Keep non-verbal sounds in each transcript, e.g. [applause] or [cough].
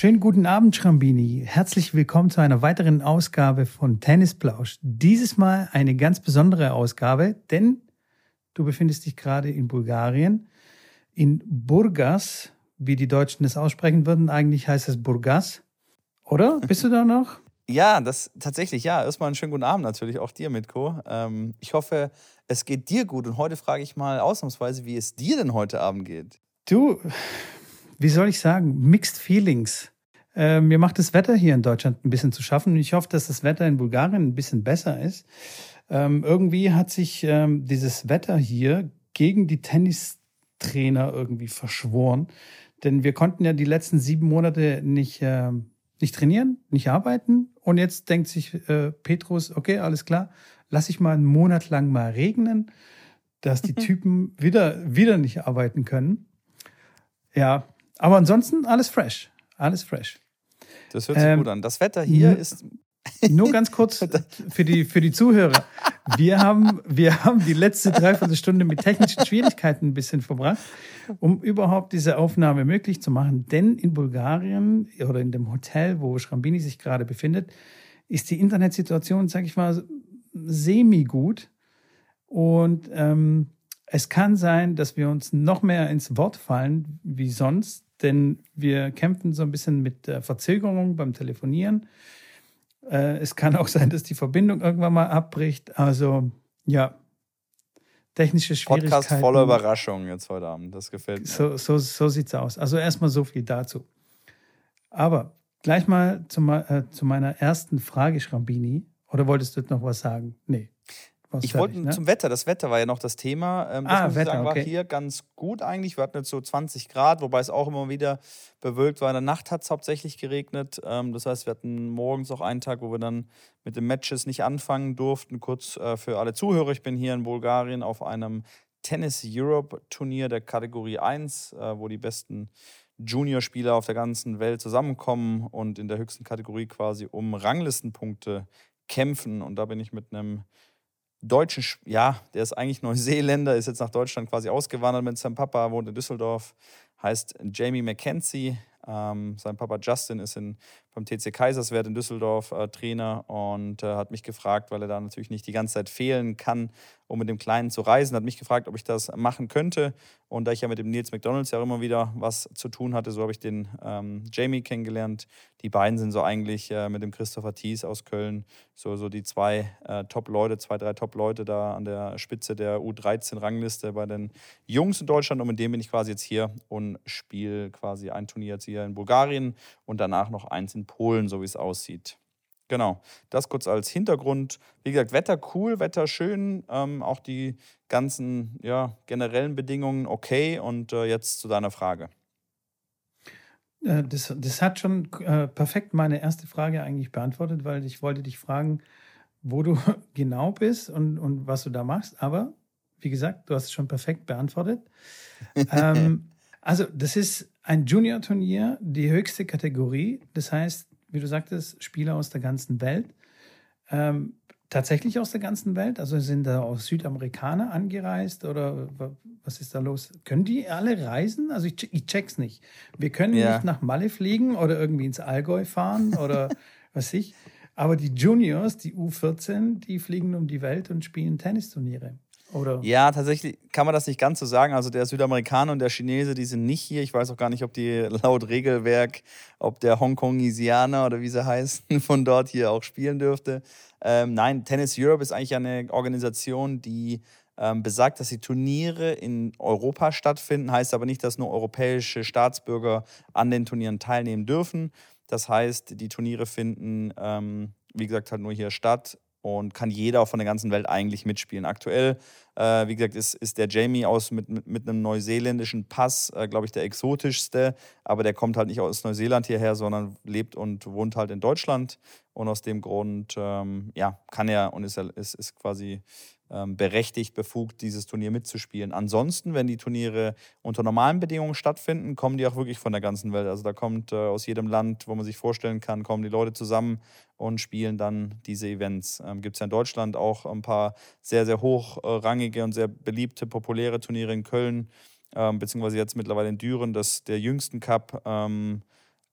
Schönen guten Abend, Schrambini. Herzlich willkommen zu einer weiteren Ausgabe von Tennisplausch. Dieses Mal eine ganz besondere Ausgabe, denn du befindest dich gerade in Bulgarien, in Burgas, wie die Deutschen das aussprechen würden. Eigentlich heißt es Burgas. Oder? Bist du da noch? [laughs] Ja, das tatsächlich, ja. Erstmal einen schönen guten Abend natürlich auch dir, Mitko. Ähm, ich hoffe, es geht dir gut. Und heute frage ich mal ausnahmsweise, wie es dir denn heute Abend geht. Du, wie soll ich sagen, Mixed Feelings. Äh, mir macht das Wetter hier in Deutschland ein bisschen zu schaffen. Ich hoffe, dass das Wetter in Bulgarien ein bisschen besser ist. Ähm, irgendwie hat sich ähm, dieses Wetter hier gegen die Tennistrainer irgendwie verschworen. Denn wir konnten ja die letzten sieben Monate nicht, äh, nicht trainieren, nicht arbeiten. Und jetzt denkt sich äh, Petrus, okay, alles klar, lass ich mal einen Monat lang mal regnen, dass die Typen wieder, wieder nicht arbeiten können. Ja, aber ansonsten alles fresh. Alles fresh. Das hört sich ähm, gut an. Das Wetter hier ist. [laughs] Nur ganz kurz [laughs] für die, für die Zuhörer. Wir haben, wir haben die letzte Dreiviertelstunde mit technischen Schwierigkeiten ein bisschen verbracht, um überhaupt diese Aufnahme möglich zu machen. Denn in Bulgarien oder in dem Hotel, wo Schrambini sich gerade befindet, ist die Internetsituation, sag ich mal, semi-gut. Und ähm, es kann sein, dass wir uns noch mehr ins Wort fallen wie sonst, denn wir kämpfen so ein bisschen mit Verzögerung beim Telefonieren. Äh, es kann auch sein, dass die Verbindung irgendwann mal abbricht. Also ja, technische Schwierigkeiten. Podcast voller Überraschungen jetzt heute Abend. Das gefällt mir. So, so, so sieht's aus. Also erstmal so viel dazu. Aber gleich mal zu, äh, zu meiner ersten Frage, Schrambini. Oder wolltest du noch was sagen? Nee. Ich wollte ne? zum Wetter. Das Wetter war ja noch das Thema. Ähm, das ah, muss Wetter, sagen, war okay. hier ganz gut eigentlich. Wir hatten jetzt so 20 Grad, wobei es auch immer wieder bewölkt war. In der Nacht hat es hauptsächlich geregnet. Ähm, das heißt, wir hatten morgens auch einen Tag, wo wir dann mit den Matches nicht anfangen durften. Kurz äh, für alle Zuhörer, ich bin hier in Bulgarien auf einem Tennis Europe Turnier der Kategorie 1, äh, wo die besten Juniorspieler auf der ganzen Welt zusammenkommen und in der höchsten Kategorie quasi um Ranglistenpunkte kämpfen. Und da bin ich mit einem deutschen, ja, der ist eigentlich Neuseeländer, ist jetzt nach Deutschland quasi ausgewandert mit seinem Papa, wohnt in Düsseldorf, heißt Jamie McKenzie. Ähm, sein Papa Justin ist in, beim TC Kaiserswerth in Düsseldorf äh, Trainer und äh, hat mich gefragt, weil er da natürlich nicht die ganze Zeit fehlen kann, um mit dem Kleinen zu reisen, hat mich gefragt, ob ich das machen könnte. Und da ich ja mit dem Nils McDonalds ja immer wieder was zu tun hatte, so habe ich den ähm, Jamie kennengelernt. Die beiden sind so eigentlich äh, mit dem Christopher Thies aus Köln so, so die zwei äh, Top-Leute, zwei, drei Top-Leute da an der Spitze der U13-Rangliste bei den Jungs in Deutschland. Und mit dem bin ich quasi jetzt hier und spiele quasi ein Turnier jetzt hier in Bulgarien und danach noch eins in Polen, so wie es aussieht. Genau, das kurz als Hintergrund. Wie gesagt, Wetter cool, Wetter schön, ähm, auch die ganzen ja, generellen Bedingungen okay. Und äh, jetzt zu deiner Frage. Äh, das, das hat schon äh, perfekt meine erste Frage eigentlich beantwortet, weil ich wollte dich fragen, wo du [laughs] genau bist und, und was du da machst. Aber wie gesagt, du hast es schon perfekt beantwortet. [laughs] ähm, also, das ist ein Junior-Turnier, die höchste Kategorie. Das heißt, wie du sagtest, Spieler aus der ganzen Welt. Ähm, tatsächlich aus der ganzen Welt? Also sind da auch Südamerikaner angereist oder was ist da los? Können die alle reisen? Also ich, ich check's nicht. Wir können ja. nicht nach Malle fliegen oder irgendwie ins Allgäu fahren oder [laughs] was ich. Aber die Juniors, die U14, die fliegen um die Welt und spielen Tennisturniere. Oder? Ja, tatsächlich kann man das nicht ganz so sagen. Also der Südamerikaner und der Chinese, die sind nicht hier. Ich weiß auch gar nicht, ob die laut Regelwerk, ob der Hongkongisianer oder wie sie heißen, [laughs] von dort hier auch spielen dürfte. Ähm, nein, Tennis Europe ist eigentlich eine Organisation, die ähm, besagt, dass die Turniere in Europa stattfinden. Heißt aber nicht, dass nur europäische Staatsbürger an den Turnieren teilnehmen dürfen. Das heißt, die Turniere finden, ähm, wie gesagt, halt nur hier statt und kann jeder von der ganzen Welt eigentlich mitspielen. Aktuell, äh, wie gesagt, ist, ist der Jamie aus mit, mit, mit einem neuseeländischen Pass, äh, glaube ich, der exotischste, aber der kommt halt nicht aus Neuseeland hierher, sondern lebt und wohnt halt in Deutschland. Und aus dem Grund, ähm, ja, kann er und ist, ist, ist quasi ähm, berechtigt, befugt, dieses Turnier mitzuspielen. Ansonsten, wenn die Turniere unter normalen Bedingungen stattfinden, kommen die auch wirklich von der ganzen Welt. Also da kommt äh, aus jedem Land, wo man sich vorstellen kann, kommen die Leute zusammen und spielen dann diese Events. Ähm, Gibt es ja in Deutschland auch ein paar sehr, sehr hochrangige und sehr beliebte, populäre Turniere in Köln, ähm, beziehungsweise jetzt mittlerweile in Düren, das der jüngsten Cup. Ähm,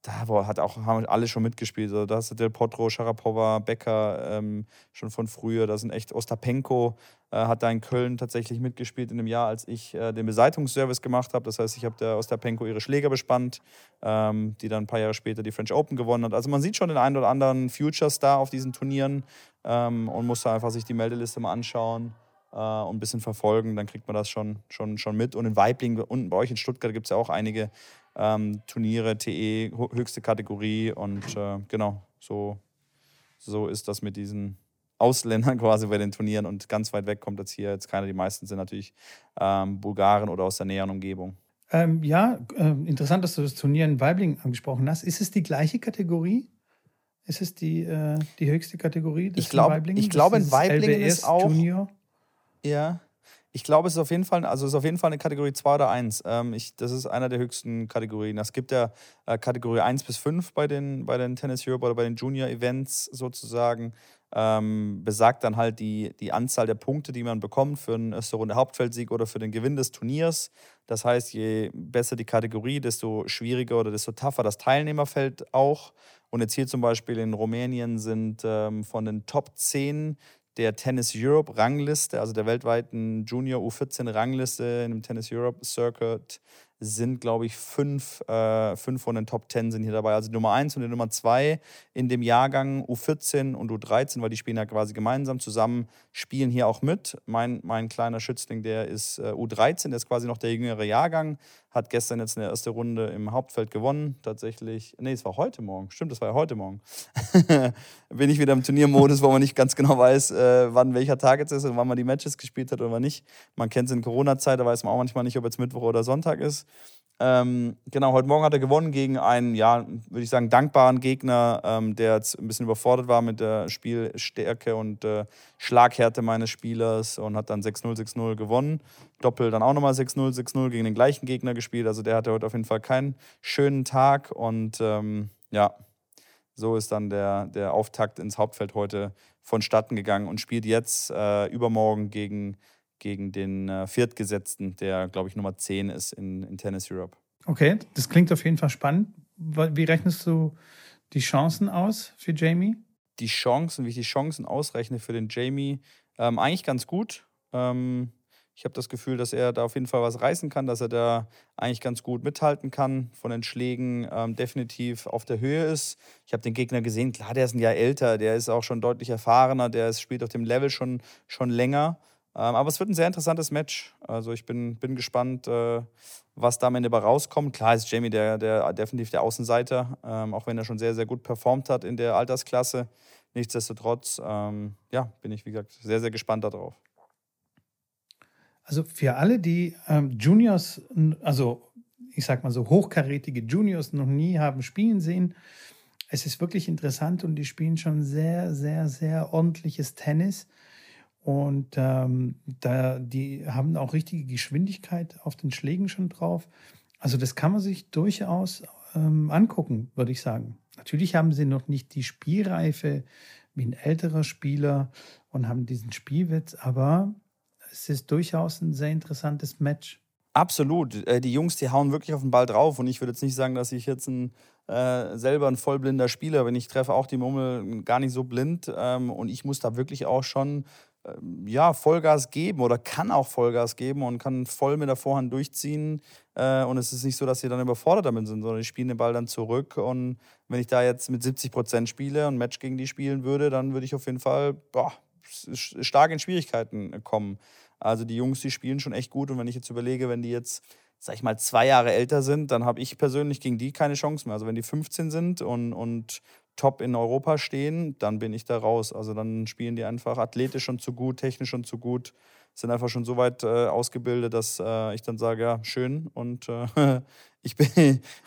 da hat auch, haben alle schon mitgespielt. Also, da hast du Del Potro, Sharapova, Becker ähm, schon von früher. Da sind echt Ostapenko äh, hat da in Köln tatsächlich mitgespielt in dem Jahr, als ich äh, den Beseitigungsservice gemacht habe. Das heißt, ich habe der Ostapenko ihre Schläger bespannt, ähm, die dann ein paar Jahre später die French Open gewonnen hat. Also man sieht schon den einen oder anderen Future-Star auf diesen Turnieren ähm, und muss da einfach sich die Meldeliste mal anschauen äh, und ein bisschen verfolgen. Dann kriegt man das schon, schon, schon mit. Und in Weibling, unten bei euch in Stuttgart, gibt es ja auch einige ähm, Turniere, TE, höchste Kategorie. Und äh, genau, so, so ist das mit diesen Ausländern [laughs] quasi bei den Turnieren. Und ganz weit weg kommt jetzt hier jetzt keiner. Die meisten sind natürlich ähm, Bulgaren oder aus der näheren Umgebung. Ähm, ja, äh, interessant, dass du das Turnier in Weibling angesprochen hast. Ist es die gleiche Kategorie? Ist es die, äh, die höchste Kategorie? Ich, glaub, ich glaube, in Weiblingen ist auch. Junior? Ja. Ich glaube, es ist auf jeden Fall, also es ist auf jeden Fall eine Kategorie 2 oder 1. Ähm, ich, das ist einer der höchsten Kategorien. Es gibt ja äh, Kategorie 1 bis 5 bei den, bei den Tennis Europe oder bei den Junior Events sozusagen. Ähm, besagt dann halt die, die Anzahl der Punkte, die man bekommt für einen erste Runde Hauptfeldsieg oder für den Gewinn des Turniers. Das heißt, je besser die Kategorie, desto schwieriger oder desto tougher das Teilnehmerfeld auch. Und jetzt hier zum Beispiel in Rumänien sind ähm, von den Top 10 der Tennis Europe Rangliste, also der weltweiten Junior U14 Rangliste in dem Tennis Europe Circuit, sind, glaube ich, fünf, äh, fünf von den Top 10 sind hier dabei. Also Nummer 1 und die Nummer 2 in dem Jahrgang U14 und U13, weil die spielen ja quasi gemeinsam zusammen, spielen hier auch mit. Mein, mein kleiner Schützling, der ist äh, U13, der ist quasi noch der jüngere Jahrgang, hat gestern jetzt eine erste Runde im Hauptfeld gewonnen. Tatsächlich, nee, es war heute Morgen. Stimmt, das war ja heute Morgen. [laughs] Bin ich wieder im Turniermodus, wo man nicht ganz genau weiß, äh, wann welcher Tag jetzt ist und wann man die Matches gespielt hat oder nicht. Man kennt es in Corona-Zeit, da weiß man auch manchmal nicht, ob jetzt Mittwoch oder Sonntag ist. Ähm, genau, heute Morgen hat er gewonnen gegen einen, ja, würde ich sagen, dankbaren Gegner, ähm, der jetzt ein bisschen überfordert war mit der Spielstärke und äh, Schlaghärte meines Spielers und hat dann 6-0, 6-0 gewonnen. Doppel dann auch nochmal 6-0, 6-0 gegen den gleichen Gegner gespielt. Also der hatte heute auf jeden Fall keinen schönen Tag und ähm, ja, so ist dann der, der Auftakt ins Hauptfeld heute vonstatten gegangen und spielt jetzt äh, übermorgen gegen gegen den äh, Viertgesetzten, der, glaube ich, Nummer 10 ist in, in Tennis Europe. Okay, das klingt auf jeden Fall spannend. Wie rechnest du die Chancen aus für Jamie? Die Chancen, wie ich die Chancen ausrechne für den Jamie, ähm, eigentlich ganz gut. Ähm, ich habe das Gefühl, dass er da auf jeden Fall was reißen kann, dass er da eigentlich ganz gut mithalten kann, von den Schlägen ähm, definitiv auf der Höhe ist. Ich habe den Gegner gesehen, klar, der ist ein Jahr älter, der ist auch schon deutlich erfahrener, der ist, spielt auf dem Level schon, schon länger. Ähm, aber es wird ein sehr interessantes Match. Also ich bin, bin gespannt, äh, was da am Ende bei rauskommt. Klar ist Jamie der, der definitiv der Außenseiter, ähm, auch wenn er schon sehr, sehr gut performt hat in der Altersklasse. Nichtsdestotrotz, ähm, ja, bin ich, wie gesagt, sehr, sehr gespannt darauf. Also für alle, die Juniors, also ich sag mal so hochkarätige Juniors noch nie haben spielen sehen, es ist wirklich interessant und die spielen schon sehr, sehr, sehr ordentliches Tennis. Und ähm, da, die haben auch richtige Geschwindigkeit auf den Schlägen schon drauf. Also das kann man sich durchaus ähm, angucken, würde ich sagen. Natürlich haben sie noch nicht die Spielreife wie ein älterer Spieler und haben diesen Spielwitz, aber es ist durchaus ein sehr interessantes Match. Absolut. Äh, die Jungs, die hauen wirklich auf den Ball drauf. Und ich würde jetzt nicht sagen, dass ich jetzt ein, äh, selber ein vollblinder Spieler bin. Ich treffe auch die Mummel gar nicht so blind. Ähm, und ich muss da wirklich auch schon ja, Vollgas geben oder kann auch Vollgas geben und kann voll mit der Vorhand durchziehen. Äh, und es ist nicht so, dass sie dann überfordert damit sind, sondern die spielen den Ball dann zurück. Und wenn ich da jetzt mit 70 Prozent spiele und Match gegen die spielen würde, dann würde ich auf jeden Fall boah, stark in Schwierigkeiten kommen. Also die Jungs, die spielen schon echt gut. Und wenn ich jetzt überlege, wenn die jetzt, sag ich mal, zwei Jahre älter sind, dann habe ich persönlich gegen die keine Chance mehr. Also wenn die 15 sind und, und top in Europa stehen, dann bin ich da raus. Also dann spielen die einfach athletisch schon zu gut, technisch schon zu gut, sind einfach schon so weit äh, ausgebildet, dass äh, ich dann sage, ja, schön. Und äh, [laughs] ich,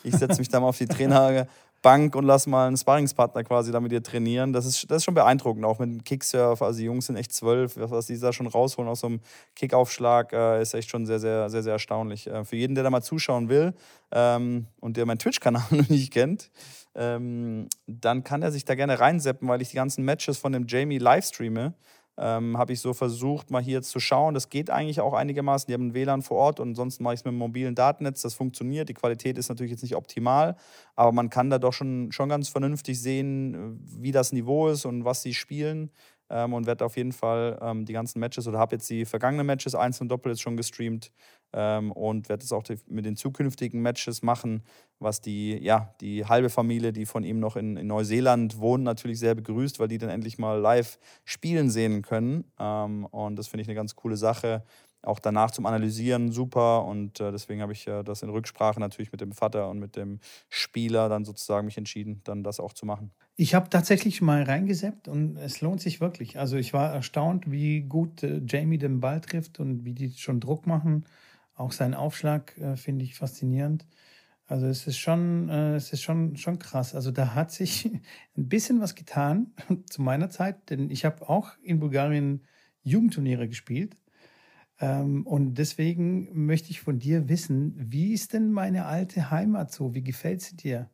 ich setze mich da mal auf die Trainerbank und lasse mal einen Sparringspartner quasi da mit dir trainieren. Das ist, das ist schon beeindruckend, auch mit dem Kicksurf. Also die Jungs sind echt zwölf, was die da schon rausholen aus so einem Kickaufschlag, äh, ist echt schon sehr, sehr, sehr, sehr erstaunlich. Äh, für jeden, der da mal zuschauen will ähm, und der meinen Twitch-Kanal [laughs] noch nicht kennt, ähm, dann kann er sich da gerne reinseppen, weil ich die ganzen Matches von dem Jamie live streame. ähm, habe ich so versucht, mal hier zu schauen. Das geht eigentlich auch einigermaßen. Die haben ein WLAN vor Ort und ansonsten mache ich es mit einem mobilen Datennetz. Das funktioniert. Die Qualität ist natürlich jetzt nicht optimal, aber man kann da doch schon, schon ganz vernünftig sehen, wie das Niveau ist und was sie spielen ähm, und werde auf jeden Fall ähm, die ganzen Matches oder habe jetzt die vergangenen Matches, Einzel und Doppel jetzt schon gestreamt ähm, und werde es auch mit den zukünftigen Matches machen, was die, ja, die halbe Familie, die von ihm noch in, in Neuseeland wohnt, natürlich sehr begrüßt, weil die dann endlich mal live spielen sehen können. Ähm, und das finde ich eine ganz coole Sache auch danach zum Analysieren super und äh, deswegen habe ich äh, das in Rücksprache natürlich mit dem Vater und mit dem Spieler dann sozusagen mich entschieden, dann das auch zu machen. Ich habe tatsächlich mal reingeseppt und es lohnt sich wirklich. Also ich war erstaunt, wie gut äh, Jamie den Ball trifft und wie die schon Druck machen. Auch sein Aufschlag äh, finde ich faszinierend. Also es ist schon, äh, es ist schon, schon krass. Also da hat sich [laughs] ein bisschen was getan [laughs] zu meiner Zeit, denn ich habe auch in Bulgarien Jugendturniere gespielt und deswegen möchte ich von dir wissen, wie ist denn meine alte Heimat so? Wie gefällt sie dir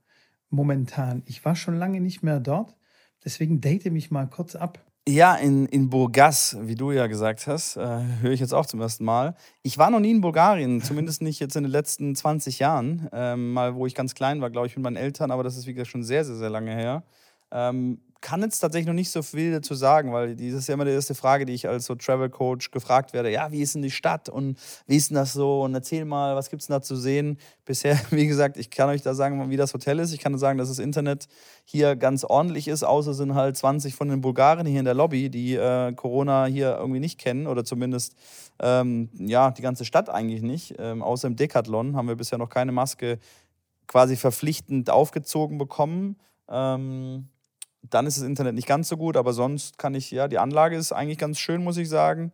momentan? Ich war schon lange nicht mehr dort, deswegen date mich mal kurz ab. Ja, in, in Burgas, wie du ja gesagt hast, äh, höre ich jetzt auch zum ersten Mal. Ich war noch nie in Bulgarien, [laughs] zumindest nicht jetzt in den letzten 20 Jahren. Ähm, mal, wo ich ganz klein war, glaube ich, mit meinen Eltern, aber das ist, wie gesagt, schon sehr, sehr, sehr lange her. Ähm, kann jetzt tatsächlich noch nicht so viel dazu sagen, weil das ist ja immer die erste Frage, die ich als so Travel Coach gefragt werde. Ja, wie ist denn die Stadt und wie ist denn das so? Und erzähl mal, was gibt es denn da zu sehen? Bisher, [laughs] wie gesagt, ich kann euch da sagen, wie das Hotel ist. Ich kann sagen, dass das Internet hier ganz ordentlich ist, außer sind halt 20 von den Bulgaren hier in der Lobby, die äh, Corona hier irgendwie nicht kennen oder zumindest ähm, ja, die ganze Stadt eigentlich nicht. Ähm, außer im Decathlon haben wir bisher noch keine Maske quasi verpflichtend aufgezogen bekommen. Ähm, dann ist das Internet nicht ganz so gut, aber sonst kann ich, ja, die Anlage ist eigentlich ganz schön, muss ich sagen.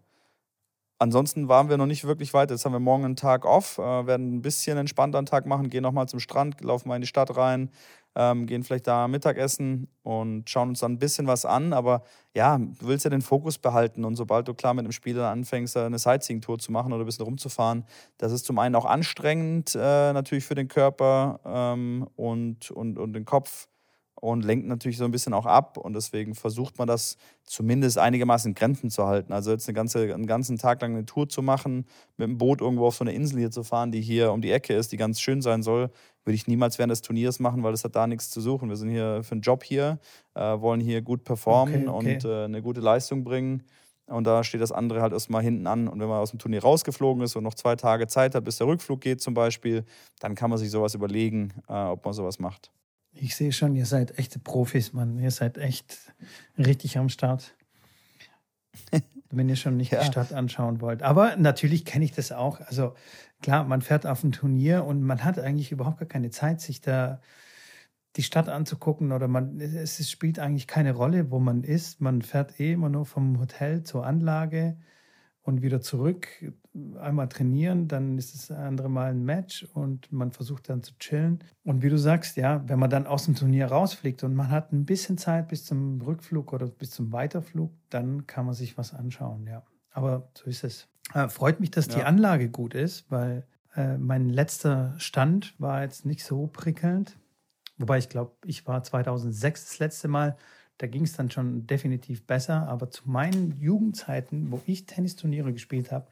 Ansonsten waren wir noch nicht wirklich weit. Jetzt haben wir morgen einen Tag off, äh, werden ein bisschen entspannter einen Tag machen, gehen nochmal zum Strand, laufen mal in die Stadt rein, ähm, gehen vielleicht da Mittagessen und schauen uns dann ein bisschen was an. Aber ja, du willst ja den Fokus behalten und sobald du klar mit dem Spiel dann anfängst, eine Sightseeing-Tour zu machen oder ein bisschen rumzufahren, das ist zum einen auch anstrengend äh, natürlich für den Körper ähm, und, und, und den Kopf und lenkt natürlich so ein bisschen auch ab. Und deswegen versucht man das zumindest einigermaßen in Grenzen zu halten. Also jetzt eine ganze, einen ganzen Tag lang eine Tour zu machen, mit dem Boot irgendwo auf so eine Insel hier zu fahren, die hier um die Ecke ist, die ganz schön sein soll, würde ich niemals während des Turniers machen, weil es hat da nichts zu suchen. Wir sind hier für einen Job hier, äh, wollen hier gut performen okay, okay. und äh, eine gute Leistung bringen. Und da steht das andere halt erstmal hinten an. Und wenn man aus dem Turnier rausgeflogen ist und noch zwei Tage Zeit hat, bis der Rückflug geht zum Beispiel, dann kann man sich sowas überlegen, äh, ob man sowas macht. Ich sehe schon, ihr seid echte Profis, Mann. Ihr seid echt richtig am Start. [laughs] Wenn ihr schon nicht ja. die Stadt anschauen wollt. Aber natürlich kenne ich das auch. Also klar, man fährt auf ein Turnier und man hat eigentlich überhaupt gar keine Zeit, sich da die Stadt anzugucken oder man, es spielt eigentlich keine Rolle, wo man ist. Man fährt eh immer nur vom Hotel zur Anlage und wieder zurück, einmal trainieren, dann ist das andere Mal ein Match und man versucht dann zu chillen. Und wie du sagst, ja, wenn man dann aus dem Turnier rausfliegt und man hat ein bisschen Zeit bis zum Rückflug oder bis zum Weiterflug, dann kann man sich was anschauen, ja. Aber so ist es. Äh, freut mich, dass ja. die Anlage gut ist, weil äh, mein letzter Stand war jetzt nicht so prickelnd. Wobei ich glaube, ich war 2006 das letzte Mal da ging es dann schon definitiv besser. Aber zu meinen Jugendzeiten, wo ich Tennisturniere gespielt habe,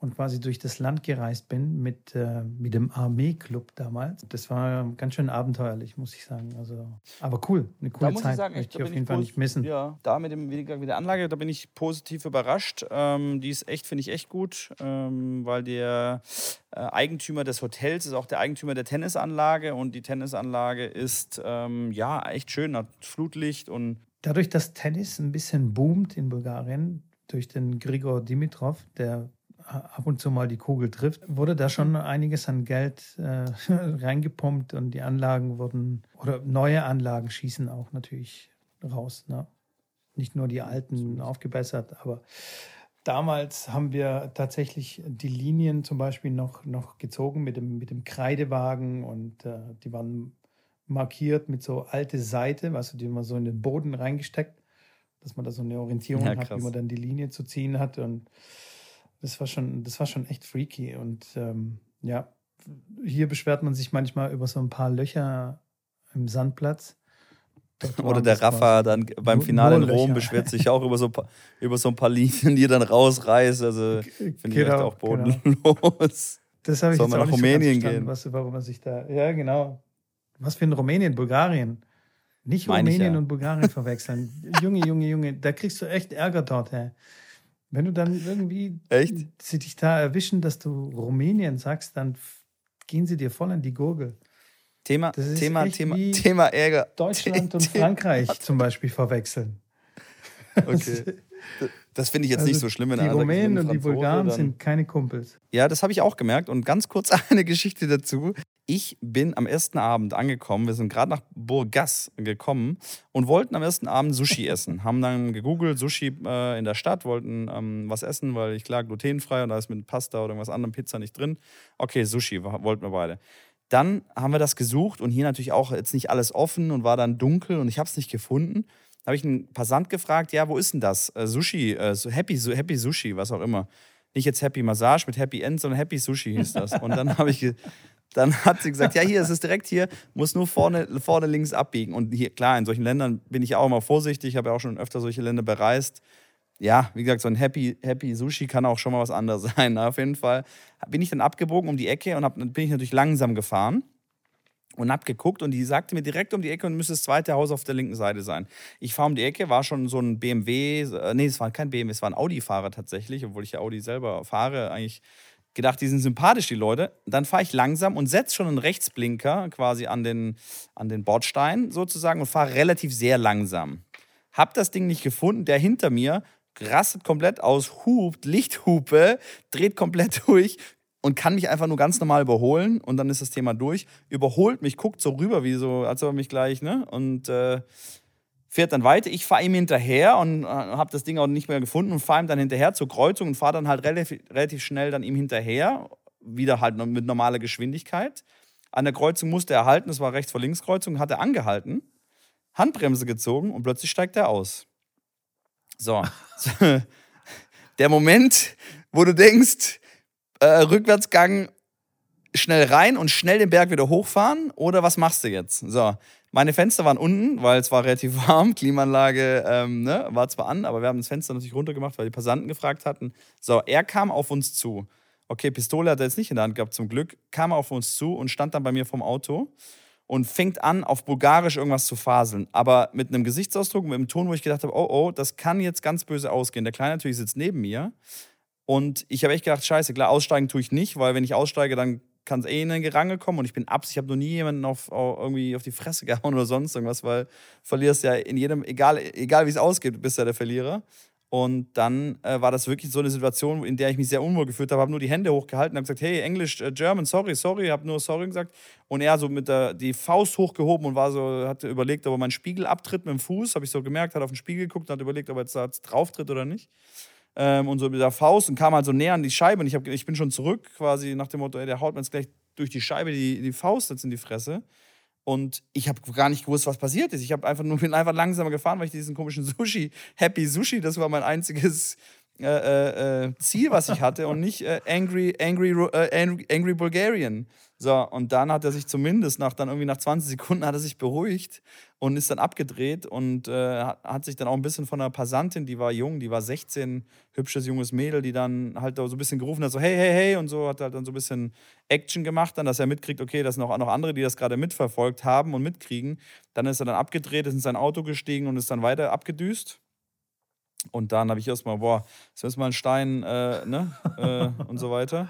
und quasi durch das Land gereist bin mit, äh, mit dem Armeeclub damals. Das war ganz schön abenteuerlich, muss ich sagen. Also, aber cool, eine coole Zeit. Ich sagen, möchte ich auf jeden Fall nicht missen. Ja, da mit, dem, mit der Anlage, da bin ich positiv überrascht. Ähm, die ist echt, finde ich echt gut, ähm, weil der äh, Eigentümer des Hotels ist auch der Eigentümer der Tennisanlage und die Tennisanlage ist ähm, ja echt schön, hat Flutlicht und Dadurch, dass Tennis ein bisschen boomt in Bulgarien, durch den Grigor Dimitrov, der ab und zu mal die Kugel trifft, wurde da schon einiges an Geld äh, [laughs] reingepumpt und die Anlagen wurden, oder neue Anlagen schießen auch natürlich raus. Ne? Nicht nur die alten aufgebessert, aber damals haben wir tatsächlich die Linien zum Beispiel noch, noch gezogen mit dem, mit dem Kreidewagen und äh, die waren markiert mit so alte Seite, weißt du, die man so in den Boden reingesteckt, dass man da so eine Orientierung ja, hat, wie man dann die Linie zu ziehen hat und das war schon, das war schon echt freaky. Und ähm, ja, hier beschwert man sich manchmal über so ein paar Löcher im Sandplatz. [laughs] Oder der Rafa dann beim Finale in Rom beschwert sich auch über so, [laughs] über so ein paar Linien, die er dann rausreißt. Also finde genau, ich echt auch genau. bodenlos. Genau. Das habe ich Soll jetzt auch nach Rumänien gehen. Was, warum man sich da. Ja, genau. Was für ein Rumänien, Bulgarien. Nicht Meine Rumänien ja. und Bulgarien verwechseln. Junge, Junge, Junge, da kriegst du echt Ärger dort, hä? Wenn du dann irgendwie echt? sie dich da erwischen, dass du Rumänien sagst, dann gehen sie dir voll an die Gurgel. Thema, Thema, Thema, Thema Ärger. Deutschland und [laughs] Frankreich zum Beispiel verwechseln. [laughs] Okay. Das finde ich jetzt also nicht so schlimm. Wenn die Rumänen und die Bulgaren sind keine Kumpels. Ja, das habe ich auch gemerkt. Und ganz kurz [laughs] eine Geschichte dazu. Ich bin am ersten Abend angekommen. Wir sind gerade nach Burgas gekommen und wollten am ersten Abend Sushi essen. Haben dann gegoogelt, Sushi äh, in der Stadt, wollten ähm, was essen, weil ich klar glutenfrei und da ist mit Pasta oder irgendwas anderem Pizza nicht drin. Okay, Sushi wollten wir beide. Dann haben wir das gesucht und hier natürlich auch jetzt nicht alles offen und war dann dunkel und ich habe es nicht gefunden habe ich einen Passant gefragt, ja, wo ist denn das? Äh, Sushi, äh, Happy, Happy Sushi, was auch immer. Nicht jetzt Happy Massage mit Happy End, sondern Happy Sushi hieß das. Und dann habe ich, dann hat sie gesagt, ja, hier, es ist direkt hier, muss nur vorne, vorne links abbiegen. Und hier, klar, in solchen Ländern bin ich auch immer vorsichtig, habe ja auch schon öfter solche Länder bereist. Ja, wie gesagt, so ein Happy, Happy Sushi kann auch schon mal was anderes [laughs] sein. Auf jeden Fall bin ich dann abgebogen um die Ecke und hab, bin ich natürlich langsam gefahren und hab geguckt und die sagte mir direkt um die Ecke und müsste das zweite Haus auf der linken Seite sein. Ich fahre um die Ecke, war schon so ein BMW, äh, nee, es war kein BMW, es war ein Audi-Fahrer tatsächlich, obwohl ich ja Audi selber fahre, eigentlich gedacht, die sind sympathisch, die Leute. Dann fahre ich langsam und setze schon einen Rechtsblinker quasi an den, an den Bordstein sozusagen und fahre relativ sehr langsam. Hab das Ding nicht gefunden, der hinter mir rastet komplett aus, hupt, Lichthupe, dreht komplett [laughs] durch, und kann mich einfach nur ganz normal überholen und dann ist das Thema durch. Überholt mich, guckt so rüber, wie so, als ob er mich gleich, ne? Und äh, fährt dann weiter. Ich fahre ihm hinterher und äh, habe das Ding auch nicht mehr gefunden und fahre ihm dann hinterher zur Kreuzung und fahre dann halt relativ, relativ schnell dann ihm hinterher, wieder halt mit normaler Geschwindigkeit. An der Kreuzung musste er halten, das war rechts vor links Kreuzung, hat er angehalten, Handbremse gezogen und plötzlich steigt er aus. So. [laughs] der Moment, wo du denkst, äh, Rückwärtsgang schnell rein und schnell den Berg wieder hochfahren oder was machst du jetzt? So, meine Fenster waren unten, weil es war relativ [laughs] warm. Klimaanlage ähm, ne, war zwar an, aber wir haben das Fenster natürlich runtergemacht, weil die Passanten gefragt hatten. So, er kam auf uns zu. Okay, Pistole hat er jetzt nicht in der Hand gehabt, zum Glück. Kam auf uns zu und stand dann bei mir vom Auto und fängt an, auf Bulgarisch irgendwas zu faseln. Aber mit einem Gesichtsausdruck, mit einem Ton, wo ich gedacht habe, oh, oh, das kann jetzt ganz böse ausgehen. Der Kleine natürlich sitzt neben mir und ich habe echt gedacht, scheiße, klar, aussteigen tue ich nicht, weil wenn ich aussteige, dann kann es eh in ein Gerangel kommen und ich bin abs, ich habe noch nie jemanden auf, auf, irgendwie auf die Fresse [laughs] gehauen oder sonst irgendwas, weil verlierst ja in jedem, egal, egal wie es ausgeht, bist ja der Verlierer. Und dann äh, war das wirklich so eine Situation, in der ich mich sehr unwohl gefühlt habe, habe nur die Hände hochgehalten, habe gesagt, hey, Englisch, äh, German, sorry, sorry, habe nur sorry gesagt. Und er so mit der die Faust hochgehoben und war so, hatte überlegt, ob er meinen Spiegel abtritt mit dem Fuß, habe ich so gemerkt, hat auf den Spiegel geguckt und hat überlegt, ob er jetzt da drauf tritt oder nicht ähm, und so mit der Faust und kam halt so näher an die Scheibe und ich, hab, ich bin schon zurück, quasi nach dem Motto, ey, der haut mir jetzt gleich durch die Scheibe die, die Faust jetzt in die Fresse. Und ich habe gar nicht gewusst, was passiert ist. Ich habe einfach nur [laughs] bin einfach langsamer gefahren, weil ich diesen komischen Sushi, Happy Sushi, das war mein einziges äh, äh, äh Ziel, was ich hatte und nicht äh, Angry, Angry, äh, Angry Bulgarian. So, und dann hat er sich zumindest nach dann irgendwie nach 20 Sekunden hat er sich beruhigt und ist dann abgedreht und äh, hat sich dann auch ein bisschen von einer Passantin, die war jung, die war 16, hübsches junges Mädel, die dann halt so ein bisschen gerufen hat, so hey, hey, hey und so, hat halt dann so ein bisschen Action gemacht, dann, dass er mitkriegt, okay, das sind auch noch andere, die das gerade mitverfolgt haben und mitkriegen. Dann ist er dann abgedreht, ist in sein Auto gestiegen und ist dann weiter abgedüst. Und dann habe ich erstmal, boah, jetzt mal ein Stein, äh, ne, äh, und so weiter.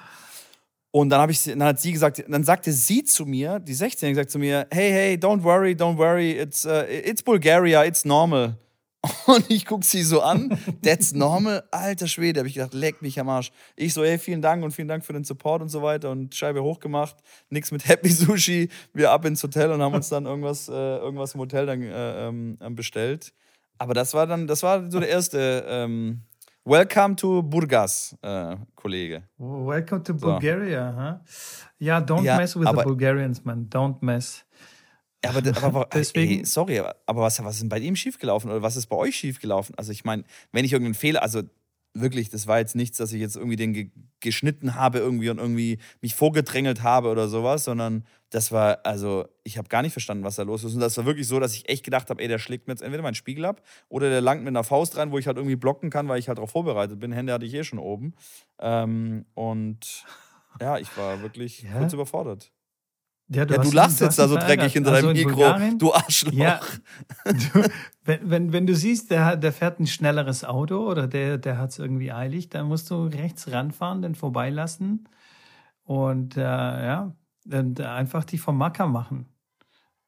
Und dann, ich, dann hat sie gesagt, dann sagte sie zu mir, die 16 sagt zu mir, hey, hey, don't worry, don't worry, it's, uh, it's Bulgaria, it's normal. [laughs] Und ich gucke sie so an, that's normal, alter Schwede, habe ich gedacht, leck mich am Arsch. Ich so, hey, vielen Dank und vielen Dank für den Support und so weiter und Scheibe hochgemacht, nix mit [laughs] Happy Sushi, wir ab ins Hotel und haben uns dann irgendwas, äh, irgendwas im Hotel dann äh, ähm, bestellt. Aber das war dann, das war so der erste ähm, Welcome to Burgas, äh, Kollege. Welcome to Bulgaria, so. huh? Ja, don't ja, mess with the Bulgarians, man. Don't mess. Ja, aber, aber [laughs] Deswegen, ey, sorry, aber was, was ist denn bei ihm schiefgelaufen oder was ist bei euch schiefgelaufen? Also ich meine, wenn ich irgendeinen Fehler, also wirklich, das war jetzt nichts, dass ich jetzt irgendwie den ge geschnitten habe irgendwie und irgendwie mich vorgedrängelt habe oder sowas, sondern das war, also ich habe gar nicht verstanden, was da los ist. Und das war wirklich so, dass ich echt gedacht habe, ey, der schlägt mir jetzt entweder meinen Spiegel ab oder der langt mit einer Faust rein, wo ich halt irgendwie blocken kann, weil ich halt darauf vorbereitet bin. Hände hatte ich eh schon oben. Ähm, und ja, ich war wirklich [laughs] ja? kurz überfordert. Ja, du, ja, du lachst jetzt da so dreckig hinter also deinem Mikro, Bulgarien, du Arschloch. Ja, du, wenn, wenn, wenn du siehst, der, der fährt ein schnelleres Auto oder der, der hat es irgendwie eilig, dann musst du rechts ranfahren, den vorbeilassen und äh, ja, und einfach die vom Macker machen.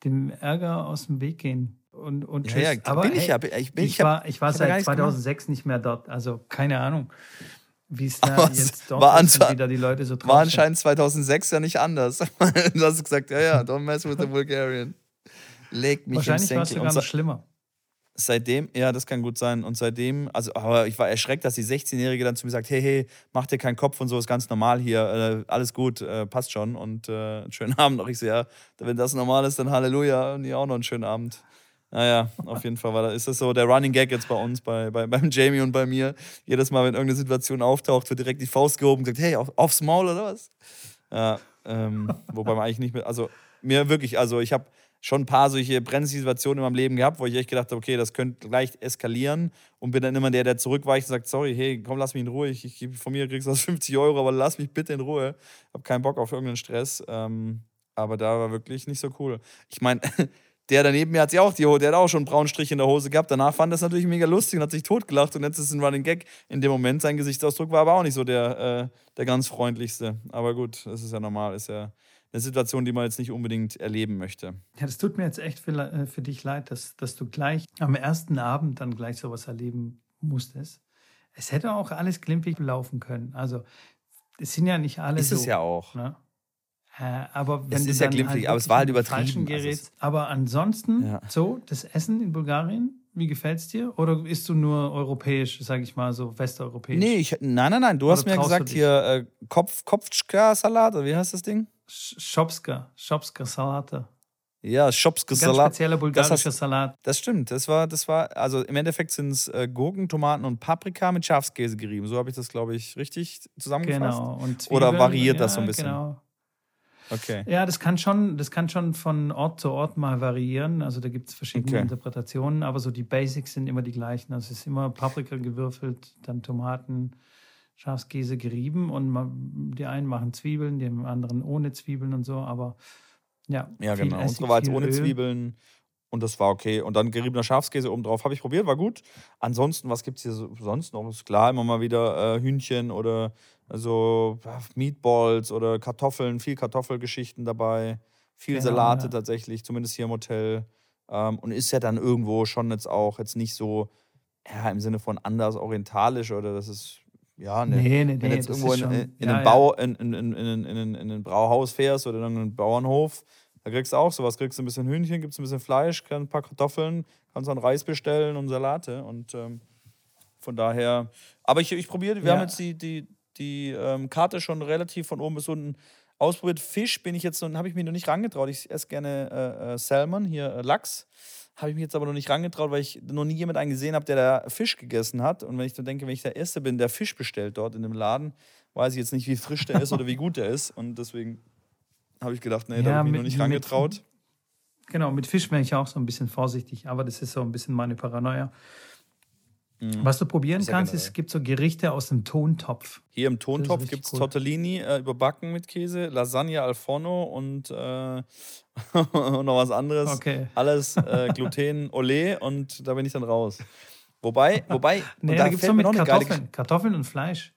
Dem Ärger aus dem Weg gehen. Und, und tschüss. Ja, ja, Aber bin hey, ich ja. Ich, bin, ich, ich war, ich war seit 2006 nicht mehr dort, also keine Ahnung wie es [laughs] da jetzt dort war ist wieder die Leute so War anscheinend 2006 ja nicht anders. [laughs] du hast gesagt, ja, ja, don't mess with the Bulgarian. Leg mich Wahrscheinlich war es sogar noch schlimmer. Seitdem, ja, das kann gut sein. Und seitdem, also, aber ich war erschreckt, dass die 16-Jährige dann zu mir sagt: Hey, hey, mach dir keinen Kopf und so, ist ganz normal hier, äh, alles gut, äh, passt schon und äh, schönen [laughs] Abend noch. Ich so, ja, wenn das normal ist, dann Halleluja und ihr auch noch einen schönen Abend. Naja, auf jeden Fall war das, ist das so der Running Gag jetzt bei uns, bei, bei, beim Jamie und bei mir. Jedes Mal, wenn irgendeine Situation auftaucht, wird direkt die Faust gehoben und gesagt, hey, auf, aufs Maul oder was? Ja, ähm, wobei man eigentlich nicht mehr, also mir wirklich, also ich habe schon ein paar solche Brennensituationen in meinem Leben gehabt, wo ich echt gedacht habe, okay, das könnte leicht eskalieren und bin dann immer der, der zurückweicht und sagt, sorry, hey, komm, lass mich in Ruhe, ich, ich von mir kriegst du 50 [laughs] Euro, aber lass mich bitte in Ruhe. Habe keinen Bock auf irgendeinen Stress. Ähm, aber da war wirklich nicht so cool. Ich meine, [laughs] der daneben mir hat sie auch die der hat auch schon einen braunen Strich in der Hose gehabt. Danach fand das natürlich mega lustig und hat sich totgelacht und jetzt ist es ein Running Gag. In dem Moment, sein Gesichtsausdruck war aber auch nicht so der, äh, der ganz freundlichste. Aber gut, das ist ja normal, ist ja eine Situation, die man jetzt nicht unbedingt erleben möchte. Ja, das tut mir jetzt echt für, äh, für dich leid, dass, dass du gleich am ersten Abend dann gleich sowas erleben musstest. Es hätte auch alles glimpflich laufen können. Also, es sind ja nicht alle ist so. Ist es ja auch. Ne? Äh, aber wenn es ist ja glimpflich, halt aber es war halt übertrieben. Also aber ansonsten, ja. so, das Essen in Bulgarien, wie gefällt es dir? Oder isst du nur europäisch, sage ich mal, so westeuropäisch? Nee, ich, nein, nein, nein. Du oder hast mir gesagt, hier äh, Kopf, Kopfschka-Salat, oder wie heißt das Ding? Schopska, Schopska-Salate. Ja, Schopska Salat. Ganz spezieller bulgarischer das Salat. Das stimmt. Das war, das war, also im Endeffekt sind es äh, Gurken, Tomaten und Paprika mit Schafskäse gerieben. So habe ich das, glaube ich, richtig zusammengefasst. Genau. Und Oder variiert ja, das so ein bisschen? Genau. Okay. Ja, das kann schon, das kann schon von Ort zu Ort mal variieren. Also da gibt es verschiedene okay. Interpretationen, aber so die Basics sind immer die gleichen. Also es ist immer Paprika gewürfelt, dann Tomaten, Schafskäse gerieben und man, die einen machen Zwiebeln, die anderen ohne Zwiebeln und so, aber ja. Ja, genau. Essig, Unsere war jetzt ohne Öl. Zwiebeln und das war okay. Und dann geriebener Schafskäse oben drauf. Habe ich probiert, war gut. Ansonsten, was gibt es hier sonst noch? Ist klar, immer mal wieder äh, Hühnchen oder also Meatballs oder Kartoffeln, viel Kartoffelgeschichten dabei, viel genau, Salate ja. tatsächlich, zumindest hier im Hotel. Ähm, und ist ja dann irgendwo schon jetzt auch jetzt nicht so, ja, im Sinne von anders orientalisch oder das ist, ja, ne, nee, nee, wenn nee, jetzt irgendwo in, schon, in, in, ja, einen Bau, in, in, in, in, in, in ein Brauhaus fährst oder in einen Bauernhof, da kriegst du auch sowas. Kriegst du ein bisschen Hühnchen, gibt es ein bisschen Fleisch, ein paar Kartoffeln, kannst dann Reis bestellen und Salate. Und ähm, von daher, aber ich, ich probiere, wir ja. haben jetzt die, die, die ähm, Karte schon relativ von oben bis unten ausprobiert. Fisch bin ich jetzt habe ich mich noch nicht rangetraut. Ich esse gerne äh, äh, Salmon, hier äh, Lachs. Habe ich mich jetzt aber noch nicht rangetraut, weil ich noch nie jemanden gesehen habe, der da Fisch gegessen hat. Und wenn ich dann denke, wenn ich der Erste bin, der Fisch bestellt dort in dem Laden, weiß ich jetzt nicht, wie frisch der ist oder wie gut der ist. Und deswegen habe ich gedacht, nee, ja, da habe ich mich noch nicht rangetraut. Mit, genau, mit Fisch wäre ich auch so ein bisschen vorsichtig, aber das ist so ein bisschen meine Paranoia. Mhm. Was du probieren kannst, ist, es gibt so Gerichte aus dem Tontopf. Hier im Tontopf gibt es cool. Tortellini äh, überbacken mit Käse, Lasagne al forno und, äh, [laughs] und noch was anderes. Okay. Alles äh, Gluten, [laughs] Olé und da bin ich dann raus. Wobei, wobei, nee, da, da gibt es noch mit Kartoffeln, Kartoffeln und Fleisch.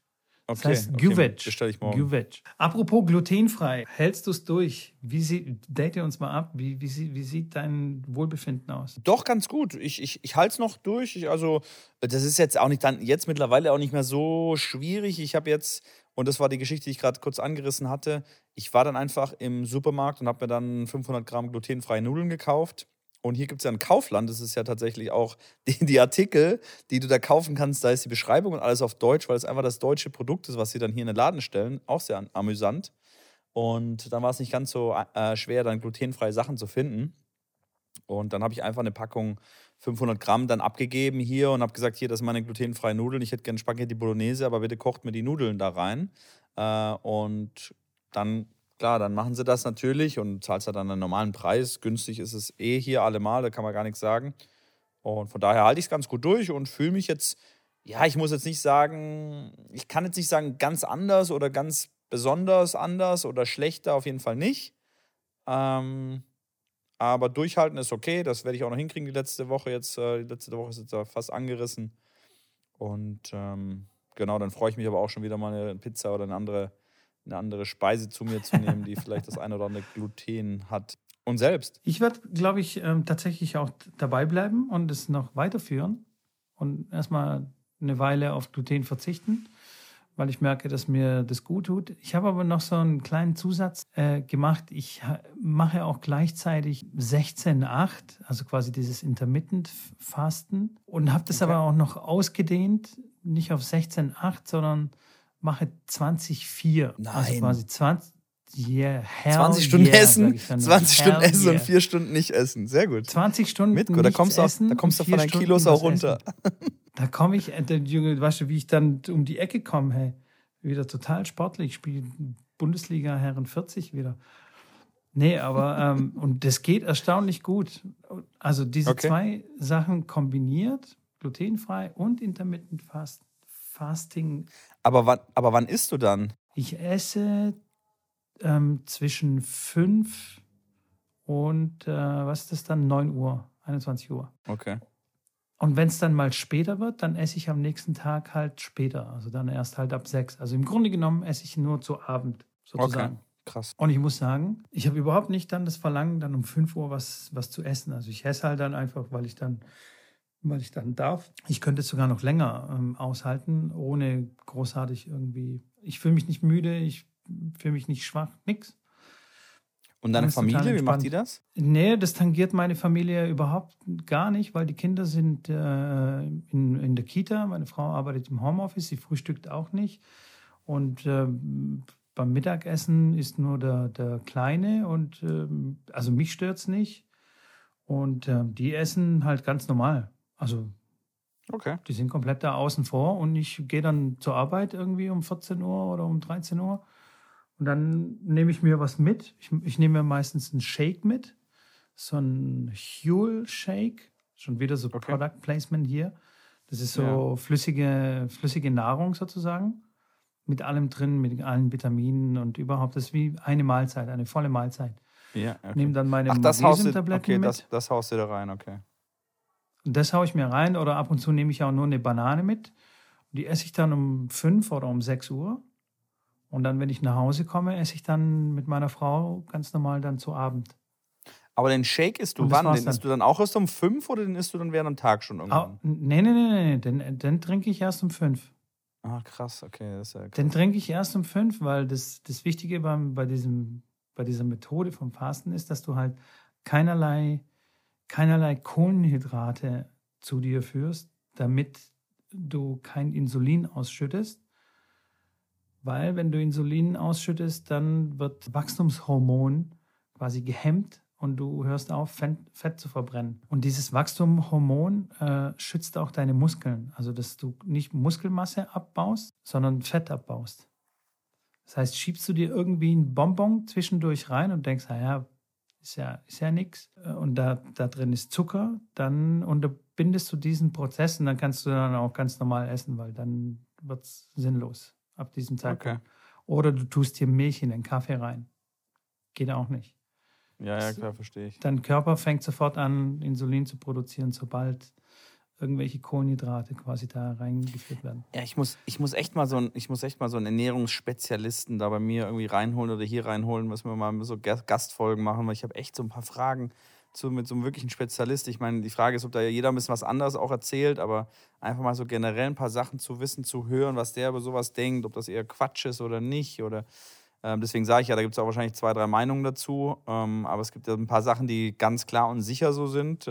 Okay, das heißt okay, ich morgen. Güvec. Apropos glutenfrei, hältst du es durch? Wie sieht, date uns mal ab, wie, wie, wie sieht dein Wohlbefinden aus? Doch, ganz gut. Ich, ich, ich halte es noch durch. Ich, also, das ist jetzt auch nicht dann, jetzt mittlerweile auch nicht mehr so schwierig. Ich habe jetzt, und das war die Geschichte, die ich gerade kurz angerissen hatte, ich war dann einfach im Supermarkt und habe mir dann 500 Gramm glutenfreie Nudeln gekauft und hier gibt es ja ein Kaufland, das ist ja tatsächlich auch [laughs] die, die, Artikel, die du da kaufen kannst, da ist die Beschreibung und alles auf Deutsch, weil es einfach das deutsche Produkt ist, was sie dann hier in den Laden stellen. Auch sehr amüsant. Und dann war es nicht ganz so äh, schwer, dann glutenfreie Sachen zu finden. Und dann habe ich einfach eine Packung 500 Gramm dann abgegeben hier und habe gesagt, hier, das sind meine glutenfreien Nudeln. Ich hätte gerne Spaghetti Bolognese, aber bitte kocht mir die Nudeln da rein. Äh, und dann, klar, dann machen sie das natürlich und zahlst halt dann einen normalen Preis. Günstig ist es eh hier allemal, da kann man gar nichts sagen. Und von daher halte ich es ganz gut durch und fühle mich jetzt, ja, ich muss jetzt nicht sagen, ich kann jetzt nicht sagen ganz anders oder ganz besonders anders oder schlechter, auf jeden Fall nicht. Ähm, aber durchhalten ist okay, das werde ich auch noch hinkriegen die letzte Woche jetzt. Äh, die letzte Woche ist jetzt fast angerissen. Und ähm, genau, dann freue ich mich aber auch schon wieder mal eine Pizza oder eine andere, eine andere Speise zu mir zu nehmen, die vielleicht das eine oder andere Gluten hat. Und selbst? Ich werde, glaube ich, ähm, tatsächlich auch dabei bleiben und es noch weiterführen und erstmal eine Weile auf Gluten verzichten weil ich merke, dass mir das gut tut. Ich habe aber noch so einen kleinen Zusatz äh, gemacht. Ich mache auch gleichzeitig 16-8, also quasi dieses Intermittent Fasten und habe das okay. aber auch noch ausgedehnt, nicht auf 16-8, sondern mache 20-4. Also Nein. Also quasi 20, Yeah, 20 Stunden yeah, essen, 20 Stunden essen yeah. und 4 Stunden nicht essen. Sehr gut. 20 Stunden Mit, da kommst, du, da kommst du von deinen Kilos auch runter. Da komme ich, äh, Junge, weißt du, wie ich dann um die Ecke komme, hey, wieder total sportlich, ich spiele Bundesliga Herren 40 wieder. Nee, aber, [laughs] ähm, und das geht erstaunlich gut. Also diese okay. zwei Sachen kombiniert, glutenfrei und intermittent Fast, Fasting. Aber wann, aber wann isst du dann? Ich esse ähm, zwischen 5 und, äh, was ist das dann, 9 Uhr, 21 Uhr. Okay. Und wenn es dann mal später wird, dann esse ich am nächsten Tag halt später. Also dann erst halt ab sechs. Also im Grunde genommen esse ich nur zu Abend sozusagen. Okay. Krass. Und ich muss sagen, ich habe überhaupt nicht dann das Verlangen, dann um 5 Uhr was, was zu essen. Also ich esse halt dann einfach, weil ich dann, weil ich dann darf. Ich könnte es sogar noch länger ähm, aushalten, ohne großartig irgendwie. Ich fühle mich nicht müde, ich fühle mich nicht schwach, nix. Und deine Familie, wie macht die das? Nee, das tangiert meine Familie überhaupt gar nicht, weil die Kinder sind äh, in, in der Kita. Meine Frau arbeitet im Homeoffice, sie frühstückt auch nicht. Und äh, beim Mittagessen ist nur der, der Kleine und äh, also mich stört es nicht. Und äh, die essen halt ganz normal. Also okay. die sind komplett da außen vor und ich gehe dann zur Arbeit irgendwie um 14 Uhr oder um 13 Uhr und dann nehme ich mir was mit. Ich, ich nehme mir meistens einen Shake mit. So ein Huel Shake. Schon wieder so okay. Product Placement hier. Das ist so ja. flüssige, flüssige Nahrung sozusagen. Mit allem drin, mit allen Vitaminen und überhaupt. Das ist wie eine Mahlzeit, eine volle Mahlzeit. Ja, okay. Nehme dann meine Ach, das Magnesiumtabletten okay, mit. Das, das haust du da rein, okay. Und das haue ich mir rein oder ab und zu nehme ich auch nur eine Banane mit. Die esse ich dann um fünf oder um sechs Uhr. Und dann, wenn ich nach Hause komme, esse ich dann mit meiner Frau ganz normal dann zu Abend. Aber den Shake isst du wann? Den isst du dann auch erst um fünf oder den isst du dann während dem Tag schon irgendwann? Oh, nee, nee, nee, nee. Den, den trinke ich erst um fünf. Ah, krass, okay. Das ist ja krass. Den trinke ich erst um fünf, weil das, das Wichtige beim, bei, diesem, bei dieser Methode vom Fasten ist, dass du halt keinerlei, keinerlei Kohlenhydrate zu dir führst, damit du kein Insulin ausschüttest weil wenn du Insulin ausschüttest, dann wird Wachstumshormon quasi gehemmt und du hörst auf, Fett zu verbrennen. Und dieses Wachstumshormon äh, schützt auch deine Muskeln, also dass du nicht Muskelmasse abbaust, sondern Fett abbaust. Das heißt, schiebst du dir irgendwie einen Bonbon zwischendurch rein und denkst, naja, ist ja, ist ja nichts. Äh, und da, da drin ist Zucker, dann unterbindest du diesen Prozess und dann kannst du dann auch ganz normal essen, weil dann wird es sinnlos ab diesem Zeitpunkt. Okay. Oder du tust dir Milch in den Kaffee rein. Geht auch nicht. Ja, ja, klar, verstehe ich. Dein Körper fängt sofort an, Insulin zu produzieren, sobald irgendwelche Kohlenhydrate quasi da reingeführt werden. Ja, ich muss, ich muss echt mal so ein, ich muss echt mal so einen Ernährungsspezialisten da bei mir irgendwie reinholen oder hier reinholen, müssen wir mal so Gastfolgen machen, weil ich habe echt so ein paar Fragen zu, mit so einem wirklichen Spezialist. Ich meine, die Frage ist, ob da jeder ein bisschen was anderes auch erzählt, aber einfach mal so generell ein paar Sachen zu wissen, zu hören, was der über sowas denkt, ob das eher Quatsch ist oder nicht. Oder ähm, deswegen sage ich ja, da gibt es auch wahrscheinlich zwei, drei Meinungen dazu. Ähm, aber es gibt ja ein paar Sachen, die ganz klar und sicher so sind.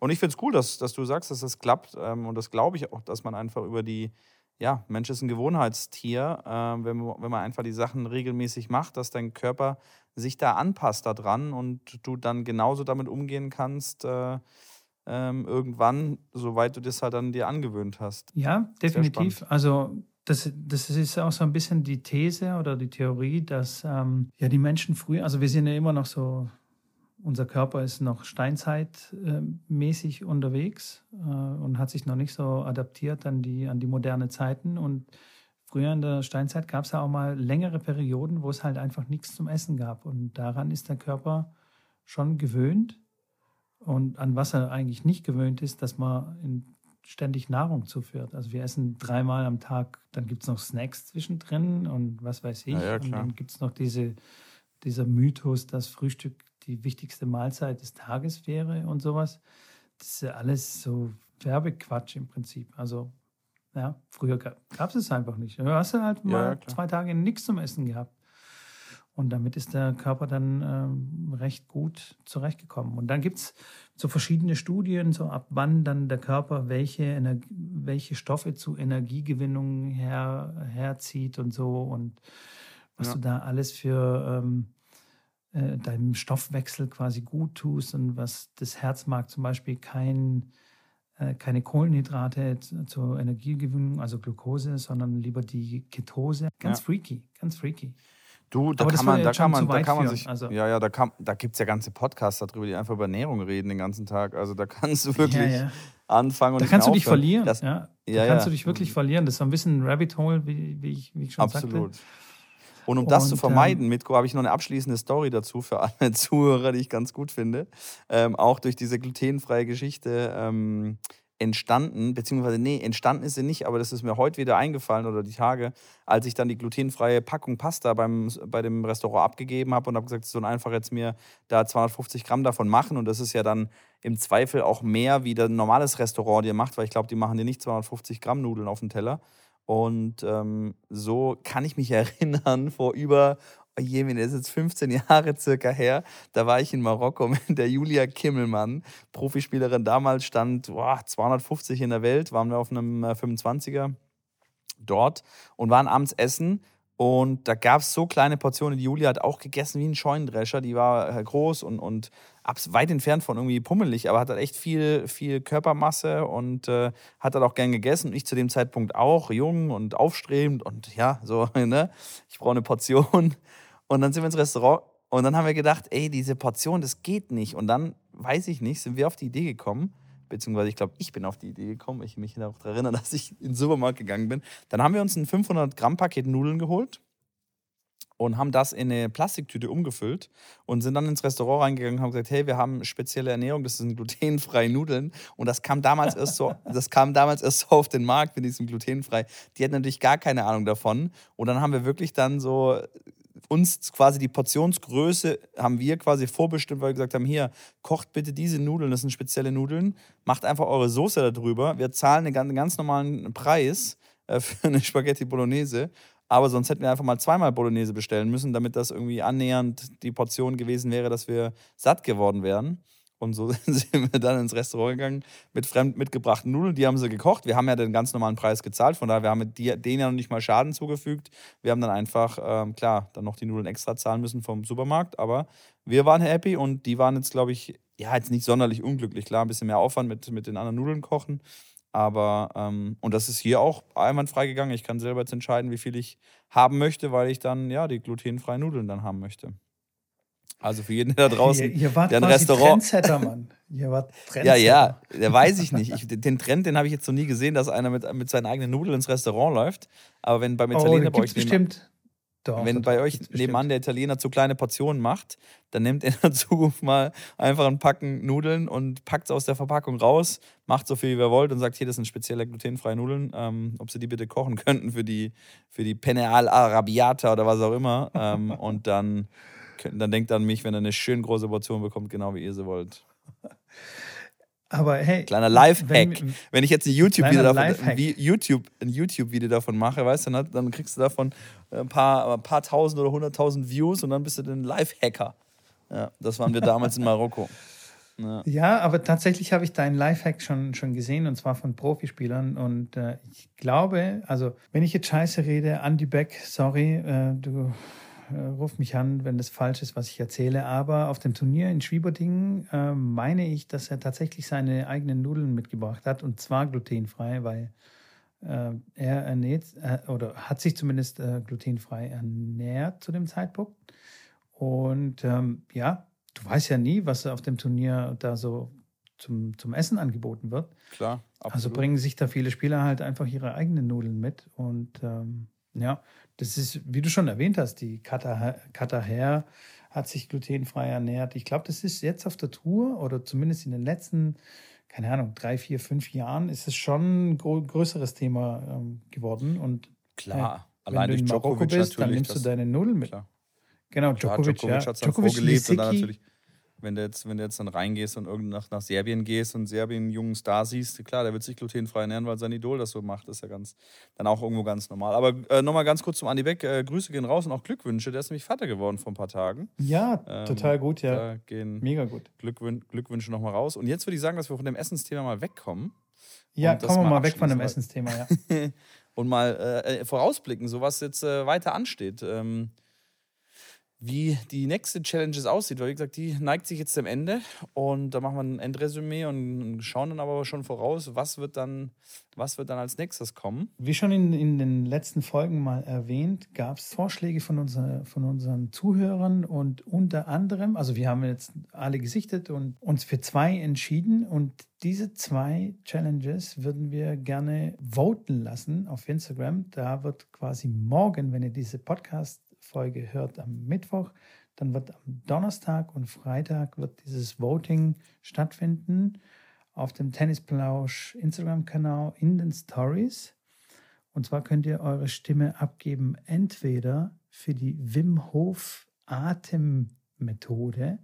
Ähm, und ich finde es cool, dass, dass du sagst, dass das klappt. Ähm, und das glaube ich auch, dass man einfach über die, ja, Mensch ist ein Gewohnheitstier, äh, wenn, wenn man einfach die Sachen regelmäßig macht, dass dein Körper sich da anpasst daran und du dann genauso damit umgehen kannst, äh, ähm, irgendwann, soweit du das halt dann dir angewöhnt hast. Ja, definitiv. Also das, das ist auch so ein bisschen die These oder die Theorie, dass ähm, ja die Menschen früher, also wir sind ja immer noch so, unser Körper ist noch steinzeitmäßig unterwegs äh, und hat sich noch nicht so adaptiert an die, an die moderne Zeiten. Und früher in der Steinzeit gab es ja auch mal längere Perioden, wo es halt einfach nichts zum Essen gab. Und daran ist der Körper schon gewöhnt. Und an was er eigentlich nicht gewöhnt ist, dass man ständig Nahrung zuführt. Also wir essen dreimal am Tag, dann gibt es noch Snacks zwischendrin und was weiß ich. Ja, ja, und dann gibt es noch diese, dieser Mythos, dass Frühstück die wichtigste Mahlzeit des Tages wäre und sowas. Das ist ja alles so Werbequatsch im Prinzip. Also ja, früher gab es es einfach nicht. Du hast halt mal ja, zwei Tage nichts zum Essen gehabt. Und damit ist der Körper dann ähm, recht gut zurechtgekommen. Und dann gibt es so verschiedene Studien, so ab wann dann der Körper welche, Energie, welche Stoffe zu Energiegewinnung her, herzieht und so. Und was ja. du da alles für ähm, äh, deinem Stoffwechsel quasi gut tust und was das Herz mag, zum Beispiel kein, äh, keine Kohlenhydrate zur Energiegewinnung, also Glucose, sondern lieber die Ketose. Ganz ja. freaky, ganz freaky. Du, da kann man, da kann man, da kann man sich, also. ja, ja, da kann, da gibt es ja ganze Podcasts darüber, die einfach über Ernährung reden den ganzen Tag. Also da kannst du wirklich ja, ja. anfangen und da kannst du dich verlieren. Das, ja, da ja, kannst du dich wirklich verlieren. Das ist so ein bisschen ein Rabbit Hole, wie, wie, ich, wie ich schon Absolut. sagte. Und um das zu vermeiden, ähm, Mitko, habe ich noch eine abschließende Story dazu für alle [laughs] Zuhörer, die ich ganz gut finde. Ähm, auch durch diese glutenfreie Geschichte. Ähm, entstanden, beziehungsweise nee, entstanden ist sie nicht, aber das ist mir heute wieder eingefallen oder die Tage, als ich dann die glutenfreie Packung Pasta beim, bei dem Restaurant abgegeben habe und habe gesagt, so einfach jetzt mir da 250 Gramm davon machen und das ist ja dann im Zweifel auch mehr, wie ein normales Restaurant dir macht, weil ich glaube, die machen dir nicht 250 Gramm Nudeln auf den Teller. Und ähm, so kann ich mich [laughs] erinnern, vor über Jemen, das ist jetzt 15 Jahre circa her, da war ich in Marokko [laughs] mit der Julia Kimmelmann, Profispielerin damals, stand boah, 250 in der Welt, waren wir auf einem 25er äh, dort und waren abends essen und da gab es so kleine Portionen. Die Julia hat auch gegessen wie ein Scheunendrescher. Die war äh, groß und, und weit entfernt von irgendwie pummelig, aber hat halt echt viel, viel Körpermasse und äh, hat halt auch gern gegessen. Ich zu dem Zeitpunkt auch, jung und aufstrebend und ja, so, [laughs] ne? Ich brauche eine Portion. Und dann sind wir ins Restaurant und dann haben wir gedacht, ey, diese Portion, das geht nicht. Und dann, weiß ich nicht, sind wir auf die Idee gekommen, beziehungsweise ich glaube, ich bin auf die Idee gekommen, ich mich noch daran erinnere, [laughs] dass ich in den Supermarkt gegangen bin. Dann haben wir uns ein 500 Gramm Paket Nudeln geholt und haben das in eine Plastiktüte umgefüllt und sind dann ins Restaurant reingegangen und haben gesagt, hey, wir haben spezielle Ernährung, das sind glutenfreie Nudeln und das kam damals erst so, [laughs] das kam damals erst so auf den Markt mit diesem glutenfrei. Die hatten natürlich gar keine Ahnung davon und dann haben wir wirklich dann so uns quasi die Portionsgröße haben wir quasi vorbestimmt, weil wir gesagt haben, hier, kocht bitte diese Nudeln, das sind spezielle Nudeln, macht einfach eure Soße darüber. Wir zahlen einen ganz normalen Preis äh, für eine Spaghetti Bolognese, aber sonst hätten wir einfach mal zweimal Bolognese bestellen müssen, damit das irgendwie annähernd die Portion gewesen wäre, dass wir satt geworden wären. Und so [laughs] sind wir dann ins Restaurant gegangen mit fremd mitgebrachten Nudeln. Die haben sie gekocht. Wir haben ja den ganz normalen Preis gezahlt. Von daher, wir haben denen ja noch nicht mal Schaden zugefügt. Wir haben dann einfach, ähm, klar, dann noch die Nudeln extra zahlen müssen vom Supermarkt. Aber wir waren happy und die waren jetzt, glaube ich, ja, jetzt nicht sonderlich unglücklich. Klar, ein bisschen mehr Aufwand mit, mit den anderen Nudeln kochen. Aber, ähm, und das ist hier auch einwandfrei gegangen. Ich kann selber jetzt entscheiden, wie viel ich haben möchte, weil ich dann, ja, die glutenfreien Nudeln dann haben möchte. Also für jeden da draußen, ihr, ihr wart der ein Restaurant. Trendsetter, Mann. Ihr wart Trendsetter. [laughs] Ja, ja, der weiß ich nicht. Ich, den Trend, den habe ich jetzt noch nie gesehen, dass einer mit, mit seinen eigenen Nudeln ins Restaurant läuft. Aber wenn beim Italiener oh, bei euch bestimmt. Doch, wenn bei euch nebenan der Italiener zu kleine Portionen macht, dann nimmt er [laughs] in der Zukunft mal einfach ein Packen Nudeln und packt es aus der Verpackung raus, macht so viel wie ihr wollt und sagt, hier, das sind spezielle glutenfreie Nudeln, ähm, ob sie die bitte kochen [laughs] könnten für die, für die Penne al Arabiata oder was auch immer. ähm, [laughs] und dann dann denkt an mich, wenn er eine schön große Portion bekommt, genau wie ihr sie wollt. Aber hey. Kleiner Lifehack. Wenn, wenn ich jetzt ein YouTube-Video davon, YouTube, ein YouTube davon mache, weißt du, dann kriegst du davon ein paar, ein paar tausend oder hunderttausend Views und dann bist du ein Lifehacker. Ja, das waren wir damals in Marokko. [laughs] Ja. ja, aber tatsächlich habe ich deinen Lifehack schon, schon gesehen und zwar von Profispielern. Und äh, ich glaube, also wenn ich jetzt scheiße rede, Andy Beck, sorry, äh, du äh, ruf mich an, wenn das falsch ist, was ich erzähle. Aber auf dem Turnier in Schwieberdingen äh, meine ich, dass er tatsächlich seine eigenen Nudeln mitgebracht hat und zwar glutenfrei, weil äh, er ernährt äh, oder hat sich zumindest äh, glutenfrei ernährt zu dem Zeitpunkt. Und ähm, ja, du weißt ja nie, was auf dem Turnier da so zum, zum Essen angeboten wird. Klar, also absolut. Also bringen sich da viele Spieler halt einfach ihre eigenen Nudeln mit und ähm, ja, das ist, wie du schon erwähnt hast, die Kata Hair hat sich glutenfrei ernährt. Ich glaube, das ist jetzt auf der Tour oder zumindest in den letzten, keine Ahnung, drei, vier, fünf Jahren ist es schon ein größeres Thema ähm, geworden. Und klar, äh, wenn du in Marokko bist, dann nimmst du deine Nudeln mit. Klar. Genau, Djokovic, Djokovic ja. hat es dann Djokovic vorgelebt und dann natürlich wenn du jetzt, wenn du jetzt dann reingehst und irgend nach, nach Serbien gehst und Serbien einen jungen Star siehst, klar, der wird sich glutenfrei ernähren, weil sein Idol das so macht. Das ist ja ganz, dann auch irgendwo ganz normal. Aber äh, nochmal ganz kurz zum Andi Beck. Äh, Grüße gehen raus und auch Glückwünsche. Der ist nämlich Vater geworden vor ein paar Tagen. Ja, ähm, total gut, ja. Mega gut. Glückwün Glückwünsche nochmal raus. Und jetzt würde ich sagen, dass wir von dem Essensthema mal wegkommen. Ja, kommen wir mal weg von dem Essensthema, ja. [laughs] und mal äh, äh, vorausblicken, so was jetzt äh, weiter ansteht. Ähm, wie die nächste Challenge aussieht, weil wie gesagt, die neigt sich jetzt dem Ende und da machen wir ein Endresümee und schauen dann aber schon voraus, was wird dann, was wird dann als nächstes kommen. Wie schon in, in den letzten Folgen mal erwähnt, gab es Vorschläge von, unser, von unseren Zuhörern und unter anderem, also wir haben jetzt alle gesichtet und uns für zwei entschieden und diese zwei Challenges würden wir gerne voten lassen auf Instagram. Da wird quasi morgen, wenn ihr diese Podcast Folge hört am Mittwoch. Dann wird am Donnerstag und Freitag wird dieses Voting stattfinden auf dem Tennisplausch Instagram-Kanal in den Stories. Und zwar könnt ihr eure Stimme abgeben, entweder für die Wim Hof Atemmethode.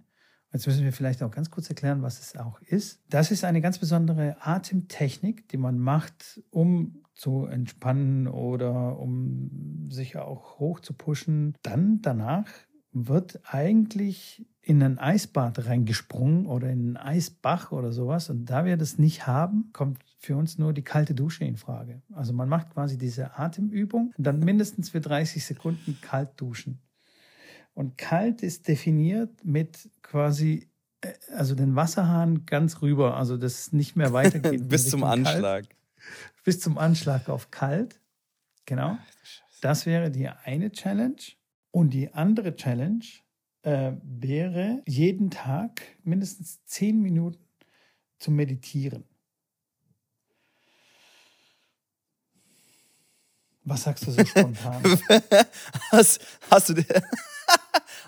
Jetzt müssen wir vielleicht auch ganz kurz erklären, was es auch ist. Das ist eine ganz besondere Atemtechnik, die man macht, um zu entspannen oder um sich auch hoch zu pushen. Dann danach wird eigentlich in ein Eisbad reingesprungen oder in einen Eisbach oder sowas. Und da wir das nicht haben, kommt für uns nur die kalte Dusche in Frage. Also man macht quasi diese Atemübung dann mindestens für 30 Sekunden kalt duschen. Und kalt ist definiert mit quasi, äh, also den Wasserhahn ganz rüber, also das nicht mehr weitergeht. [laughs] Bis zum Anschlag. Kalt bis zum Anschlag auf kalt. Genau. Das wäre die eine Challenge. Und die andere Challenge äh, wäre, jeden Tag mindestens zehn Minuten zu meditieren. Was sagst du so [laughs] spontan? hast, hast, du,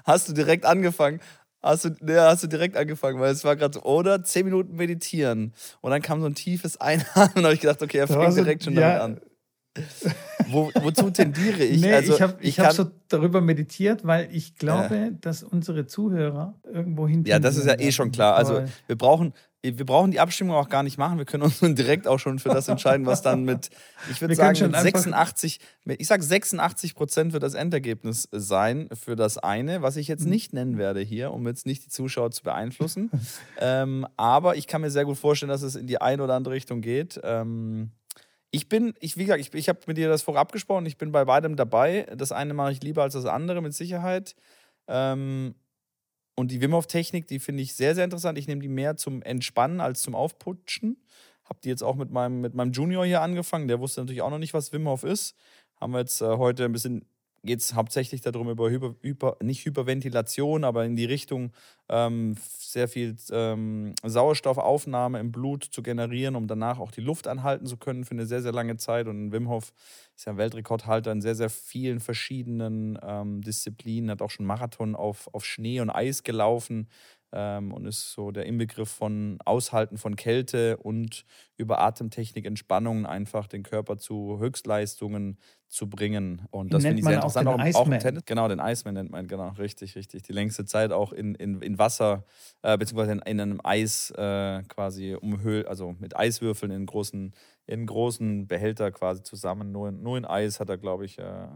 hast du direkt angefangen? Hast du, ja, hast du direkt angefangen, weil es war gerade so, oder zehn Minuten meditieren. Und dann kam so ein tiefes Einatmen [laughs] und habe ich gedacht, okay, er fängt direkt schon ja. damit an. [laughs] Wo, wozu tendiere ich? Nee, also, ich habe ich, ich hab so darüber meditiert, weil ich glaube, ja. dass unsere Zuhörer irgendwo hin. Ja, das ist ja eh schon klar. Also wir brauchen, wir brauchen die Abstimmung auch gar nicht machen. Wir können uns direkt auch schon für das entscheiden, was dann mit, ich [laughs] würde sagen, mit 86, ich sage 86 Prozent wird das Endergebnis sein für das eine, was ich jetzt mhm. nicht nennen werde hier, um jetzt nicht die Zuschauer zu beeinflussen. [laughs] ähm, aber ich kann mir sehr gut vorstellen, dass es in die eine oder andere Richtung geht. Ähm, ich bin, ich, wie gesagt, ich, ich habe mit dir das vorab gesprochen, ich bin bei beidem dabei. Das eine mache ich lieber als das andere, mit Sicherheit. Ähm, und die Wim Hof Technik, die finde ich sehr, sehr interessant. Ich nehme die mehr zum Entspannen als zum Aufputschen. Habe die jetzt auch mit meinem, mit meinem Junior hier angefangen. Der wusste natürlich auch noch nicht, was Wim Hof ist. Haben wir jetzt äh, heute ein bisschen geht es hauptsächlich darum, über Hyper, nicht Hyperventilation, aber in die Richtung ähm, sehr viel ähm, Sauerstoffaufnahme im Blut zu generieren, um danach auch die Luft anhalten zu können für eine sehr, sehr lange Zeit. Und Wim Hof ist ja ein Weltrekordhalter in sehr, sehr vielen verschiedenen ähm, Disziplinen, hat auch schon Marathon auf, auf Schnee und Eis gelaufen, ähm, und ist so der Inbegriff von Aushalten von Kälte und über Atemtechnik, Entspannung einfach den Körper zu Höchstleistungen zu bringen. Und das finde ich sehr interessant. Auch, auch, auch, im Tennis. Genau, den Iceman nennt man, genau, richtig, richtig. Die längste Zeit auch in, in, in Wasser, äh, beziehungsweise in, in einem Eis äh, quasi umhüllt, also mit Eiswürfeln in großen, in großen Behälter quasi zusammen. Nur in, nur in Eis hat er, glaube ich, äh,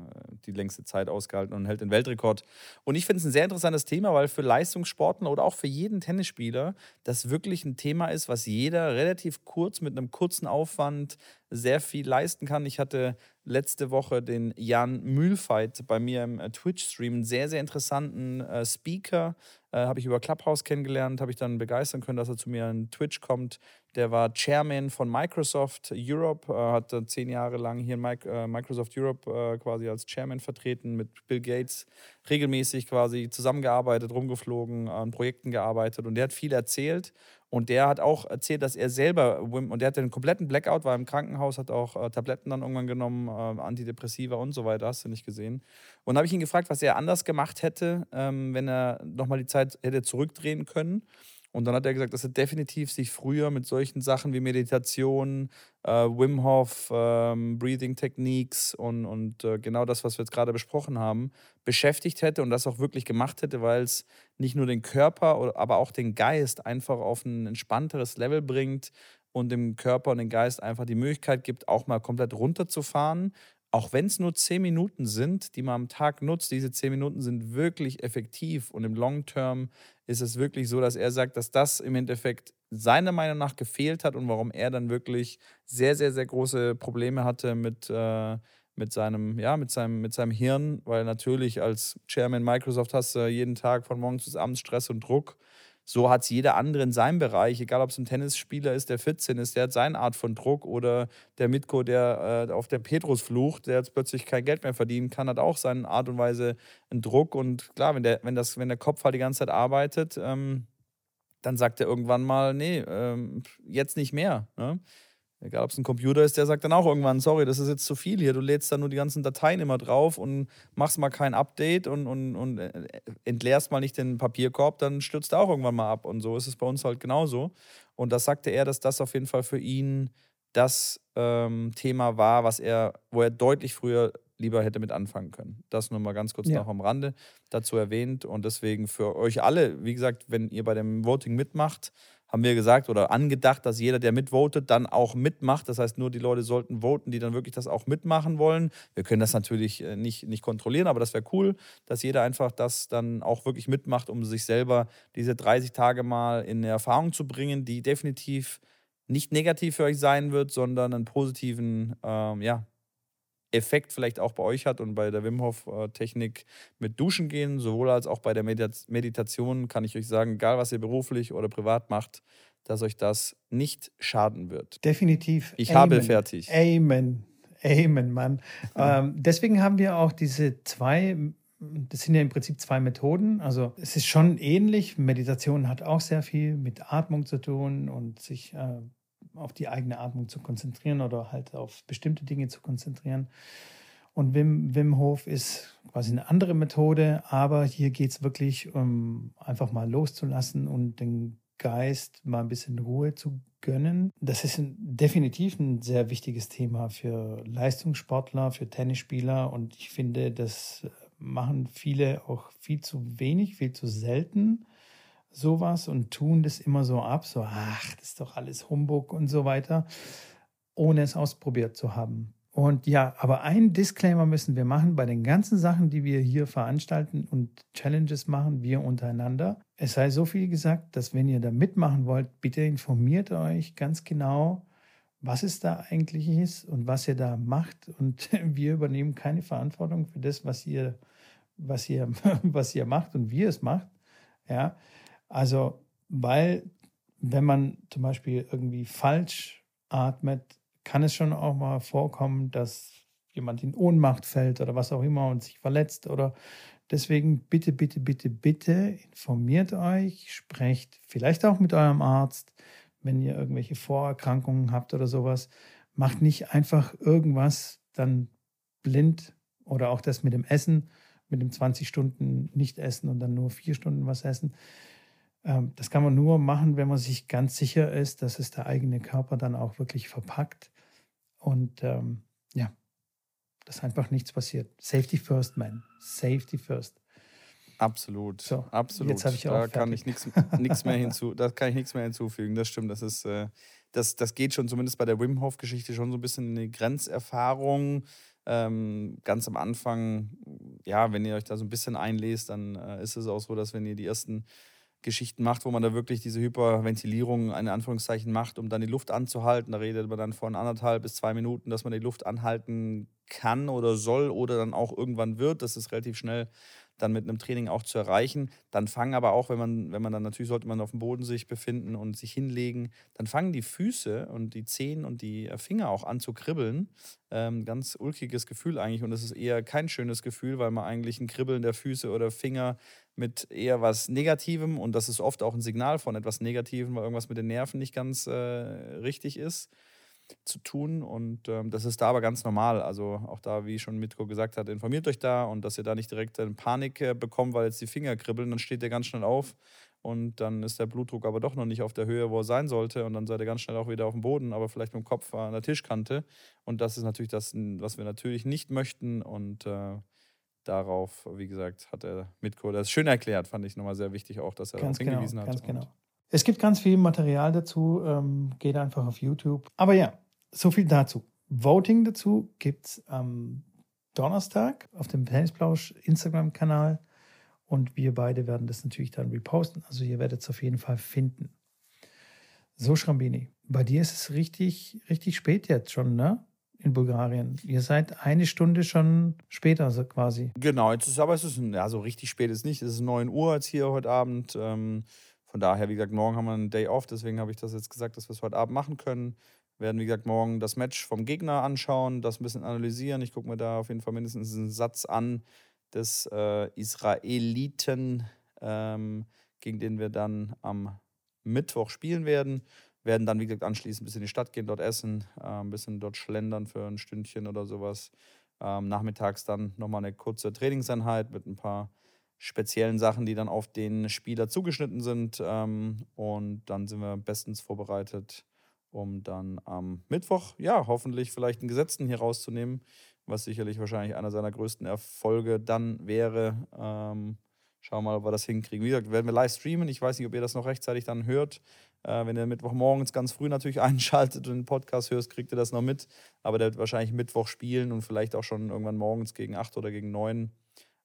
die längste Zeit ausgehalten und hält den Weltrekord. Und ich finde es ein sehr interessantes Thema, weil für Leistungssportler oder auch für jeden Tennisspieler das wirklich ein Thema ist, was jeder relativ kurz mit einem kurzen Aufwand sehr viel leisten kann. Ich hatte letzte Woche den Jan Mühlfeit bei mir im äh, Twitch-Stream, einen sehr, sehr interessanten äh, Speaker, äh, habe ich über Clubhouse kennengelernt, habe ich dann begeistern können, dass er zu mir in Twitch kommt. Der war Chairman von Microsoft Europe, äh, hat zehn Jahre lang hier in äh, Microsoft Europe äh, quasi als Chairman vertreten, mit Bill Gates regelmäßig quasi zusammengearbeitet, rumgeflogen, an Projekten gearbeitet und der hat viel erzählt und der hat auch erzählt, dass er selber, und der hatte einen kompletten Blackout, war im Krankenhaus, hat auch äh, Tabletten dann irgendwann genommen, äh, Antidepressiva und so weiter, hast du nicht gesehen. Und habe ich ihn gefragt, was er anders gemacht hätte, ähm, wenn er nochmal die Zeit hätte zurückdrehen können. Und dann hat er gesagt, dass er definitiv sich früher mit solchen Sachen wie Meditation, äh, Wim Hof, ähm, Breathing Techniques und, und äh, genau das, was wir jetzt gerade besprochen haben, beschäftigt hätte und das auch wirklich gemacht hätte, weil es nicht nur den Körper, aber auch den Geist einfach auf ein entspannteres Level bringt und dem Körper und dem Geist einfach die Möglichkeit gibt, auch mal komplett runterzufahren. Auch wenn es nur zehn Minuten sind, die man am Tag nutzt, diese zehn Minuten sind wirklich effektiv und im Long Term ist es wirklich so, dass er sagt, dass das im Endeffekt seiner Meinung nach gefehlt hat und warum er dann wirklich sehr, sehr, sehr große Probleme hatte mit, äh, mit, seinem, ja, mit, seinem, mit seinem Hirn, weil natürlich als Chairman Microsoft hast du jeden Tag von morgens bis abends Stress und Druck so hat es jeder andere in seinem Bereich, egal ob es ein Tennisspieler ist, der 14 ist, der hat seine Art von Druck oder der Mitko, der äh, auf der Petrus flucht, der jetzt plötzlich kein Geld mehr verdienen kann, hat auch seine Art und Weise einen Druck. Und klar, wenn der, wenn das, wenn der Kopf halt die ganze Zeit arbeitet, ähm, dann sagt er irgendwann mal, nee, ähm, jetzt nicht mehr. Ne? Egal, ob es ein Computer ist, der sagt dann auch irgendwann, sorry, das ist jetzt zu viel hier. Du lädst da nur die ganzen Dateien immer drauf und machst mal kein Update und, und, und äh, entleerst mal nicht den Papierkorb, dann stürzt er auch irgendwann mal ab. Und so ist es bei uns halt genauso. Und das sagte er, dass das auf jeden Fall für ihn das ähm, Thema war, was er, wo er deutlich früher lieber hätte mit anfangen können. Das nur mal ganz kurz ja. noch am Rande dazu erwähnt. Und deswegen für euch alle, wie gesagt, wenn ihr bei dem Voting mitmacht, haben wir gesagt oder angedacht, dass jeder, der mitvotet, dann auch mitmacht. Das heißt, nur die Leute sollten voten, die dann wirklich das auch mitmachen wollen. Wir können das natürlich äh, nicht, nicht kontrollieren, aber das wäre cool, dass jeder einfach das dann auch wirklich mitmacht, um sich selber diese 30 Tage mal in Erfahrung zu bringen, die definitiv nicht negativ für euch sein wird, sondern einen positiven ähm, ja, Effekt vielleicht auch bei euch hat und bei der Wim Hof Technik mit Duschen gehen, sowohl als auch bei der Meditation kann ich euch sagen, egal was ihr beruflich oder privat macht, dass euch das nicht schaden wird. Definitiv. Ich Amen. habe fertig. Amen. Amen, Mann. ähm, deswegen haben wir auch diese zwei das sind ja im Prinzip zwei Methoden. Also es ist schon ähnlich. Meditation hat auch sehr viel mit Atmung zu tun und sich äh, auf die eigene Atmung zu konzentrieren oder halt auf bestimmte Dinge zu konzentrieren. Und Wim, Wim Hof ist quasi eine andere Methode, aber hier geht es wirklich um einfach mal loszulassen und den Geist mal ein bisschen Ruhe zu gönnen. Das ist ein, definitiv ein sehr wichtiges Thema für Leistungssportler, für Tennisspieler und ich finde, das machen viele auch viel zu wenig, viel zu selten sowas und tun das immer so ab, so, ach, das ist doch alles Humbug und so weiter, ohne es ausprobiert zu haben. Und ja, aber einen Disclaimer müssen wir machen bei den ganzen Sachen, die wir hier veranstalten und Challenges machen, wir untereinander. Es sei so viel gesagt, dass wenn ihr da mitmachen wollt, bitte informiert euch ganz genau, was es da eigentlich ist und was ihr da macht. Und [laughs] wir übernehmen keine Verantwortung für das, was ihr, was ihr, [laughs] was ihr macht und wie ihr es macht. Ja, also, weil wenn man zum Beispiel irgendwie falsch atmet, kann es schon auch mal vorkommen, dass jemand in Ohnmacht fällt oder was auch immer und sich verletzt oder deswegen bitte, bitte, bitte, bitte informiert euch, sprecht vielleicht auch mit eurem Arzt, wenn ihr irgendwelche Vorerkrankungen habt oder sowas. Macht nicht einfach irgendwas dann blind oder auch das mit dem Essen, mit dem 20 Stunden nicht essen und dann nur vier Stunden was essen. Ähm, das kann man nur machen, wenn man sich ganz sicher ist, dass es der eigene Körper dann auch wirklich verpackt und ähm, ja, dass einfach nichts passiert. Safety first, man. Safety first. Absolut. So, absolut. Jetzt ich auch da fertig. kann ich nichts mehr hinzu, da kann ich nichts mehr hinzufügen. Das stimmt. Das ist, äh, das, das geht schon zumindest bei der Wim Hof Geschichte schon so ein bisschen in die Grenzerfahrung. Ähm, ganz am Anfang, ja, wenn ihr euch da so ein bisschen einlest, dann äh, ist es auch so, dass wenn ihr die ersten Geschichten macht, wo man da wirklich diese Hyperventilierung in Anführungszeichen macht, um dann die Luft anzuhalten. Da redet man dann von anderthalb bis zwei Minuten, dass man die Luft anhalten kann oder soll oder dann auch irgendwann wird. Das ist relativ schnell dann mit einem Training auch zu erreichen. Dann fangen aber auch, wenn man, wenn man dann natürlich sollte man auf dem Boden sich befinden und sich hinlegen, dann fangen die Füße und die Zehen und die äh, Finger auch an zu kribbeln. Ähm, ganz ulkiges Gefühl eigentlich und es ist eher kein schönes Gefühl, weil man eigentlich ein Kribbeln der Füße oder Finger mit eher was Negativem und das ist oft auch ein Signal von etwas Negativem, weil irgendwas mit den Nerven nicht ganz äh, richtig ist zu tun. Und ähm, das ist da aber ganz normal. Also auch da, wie schon Mitko gesagt hat, informiert euch da und dass ihr da nicht direkt in Panik äh, bekommt, weil jetzt die Finger kribbeln, dann steht ihr ganz schnell auf und dann ist der Blutdruck aber doch noch nicht auf der Höhe, wo er sein sollte und dann seid ihr ganz schnell auch wieder auf dem Boden, aber vielleicht mit dem Kopf an der Tischkante. Und das ist natürlich das, was wir natürlich nicht möchten und äh, darauf, wie gesagt, hat er Mitko das schön erklärt, fand ich nochmal sehr wichtig auch, dass er ganz darauf hingewiesen genau, hat. Ganz genau. Es gibt ganz viel Material dazu, ähm, geht einfach auf YouTube. Aber ja, so viel dazu. Voting dazu gibt es am Donnerstag auf dem Tennisplausch Instagram-Kanal. Und wir beide werden das natürlich dann reposten. Also ihr werdet es auf jeden Fall finden. So, Schrambini, bei dir ist es richtig, richtig spät jetzt schon, ne? In Bulgarien. Ihr seid eine Stunde schon später, so quasi. Genau, jetzt ist aber es ist ja so richtig spät ist nicht. Es ist 9 Uhr jetzt hier heute Abend. Ähm, von daher, wie gesagt, morgen haben wir einen Day off, deswegen habe ich das jetzt gesagt, dass wir es heute Abend machen können werden, wie gesagt, morgen das Match vom Gegner anschauen, das ein bisschen analysieren. Ich gucke mir da auf jeden Fall mindestens einen Satz an des äh, Israeliten, ähm, gegen den wir dann am Mittwoch spielen werden. Werden dann, wie gesagt, anschließend ein bisschen in die Stadt gehen, dort essen, äh, ein bisschen dort schlendern für ein Stündchen oder sowas. Ähm, nachmittags dann nochmal eine kurze Trainingseinheit mit ein paar speziellen Sachen, die dann auf den Spieler zugeschnitten sind. Ähm, und dann sind wir bestens vorbereitet um dann am Mittwoch, ja, hoffentlich vielleicht einen Gesetzten hier rauszunehmen, was sicherlich wahrscheinlich einer seiner größten Erfolge dann wäre. Ähm, schauen wir mal, ob wir das hinkriegen. Wie gesagt, werden wir live streamen. Ich weiß nicht, ob ihr das noch rechtzeitig dann hört. Äh, wenn ihr Mittwochmorgens ganz früh natürlich [laughs] einschaltet und den Podcast hörst, kriegt ihr das noch mit. Aber der wird wahrscheinlich Mittwoch spielen und vielleicht auch schon irgendwann morgens gegen 8 oder gegen 9.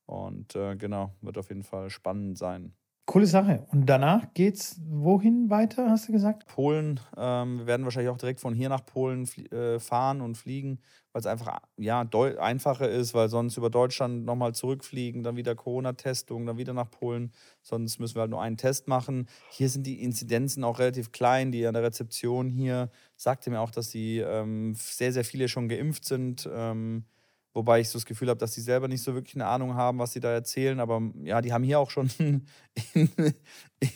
Und äh, genau, wird auf jeden Fall spannend sein. Coole Sache. Und danach geht's wohin weiter, hast du gesagt? Polen. Ähm, wir werden wahrscheinlich auch direkt von hier nach Polen äh, fahren und fliegen, weil es einfach ja, einfacher ist, weil sonst über Deutschland nochmal zurückfliegen, dann wieder Corona-Testung, dann wieder nach Polen. Sonst müssen wir halt nur einen Test machen. Hier sind die Inzidenzen auch relativ klein. Die an der Rezeption hier sagte mir auch, dass die ähm, sehr, sehr viele schon geimpft sind. Ähm, Wobei ich so das Gefühl habe, dass die selber nicht so wirklich eine Ahnung haben, was sie da erzählen. Aber ja, die haben hier auch schon [laughs] in,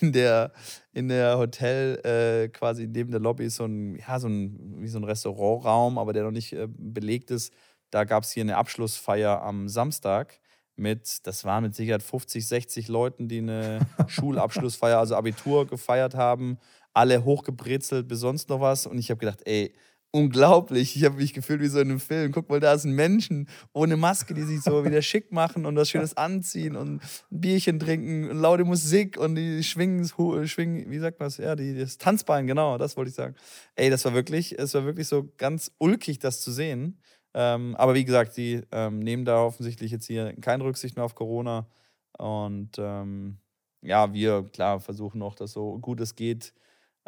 in der, in der Hotel äh, quasi neben der Lobby so ein, ja, so ein, wie so ein Restaurantraum, aber der noch nicht äh, belegt ist. Da gab es hier eine Abschlussfeier am Samstag mit, das waren mit Sicherheit 50, 60 Leuten, die eine [laughs] Schulabschlussfeier, also Abitur gefeiert haben. Alle hochgebrezelt bis sonst noch was. Und ich habe gedacht, ey, unglaublich. Ich habe mich gefühlt wie so in einem Film. Guck mal, da sind Menschen ohne Maske, die sich so wieder schick machen und was Schönes anziehen und ein Bierchen trinken und laute Musik und die schwingen, schwingen wie sagt man das? Ja, die, das Tanzbein, genau, das wollte ich sagen. Ey, das war wirklich, es war wirklich so ganz ulkig, das zu sehen. Ähm, aber wie gesagt, die ähm, nehmen da offensichtlich jetzt hier keine Rücksicht mehr auf Corona. Und ähm, ja, wir, klar, versuchen noch, dass so gut es geht,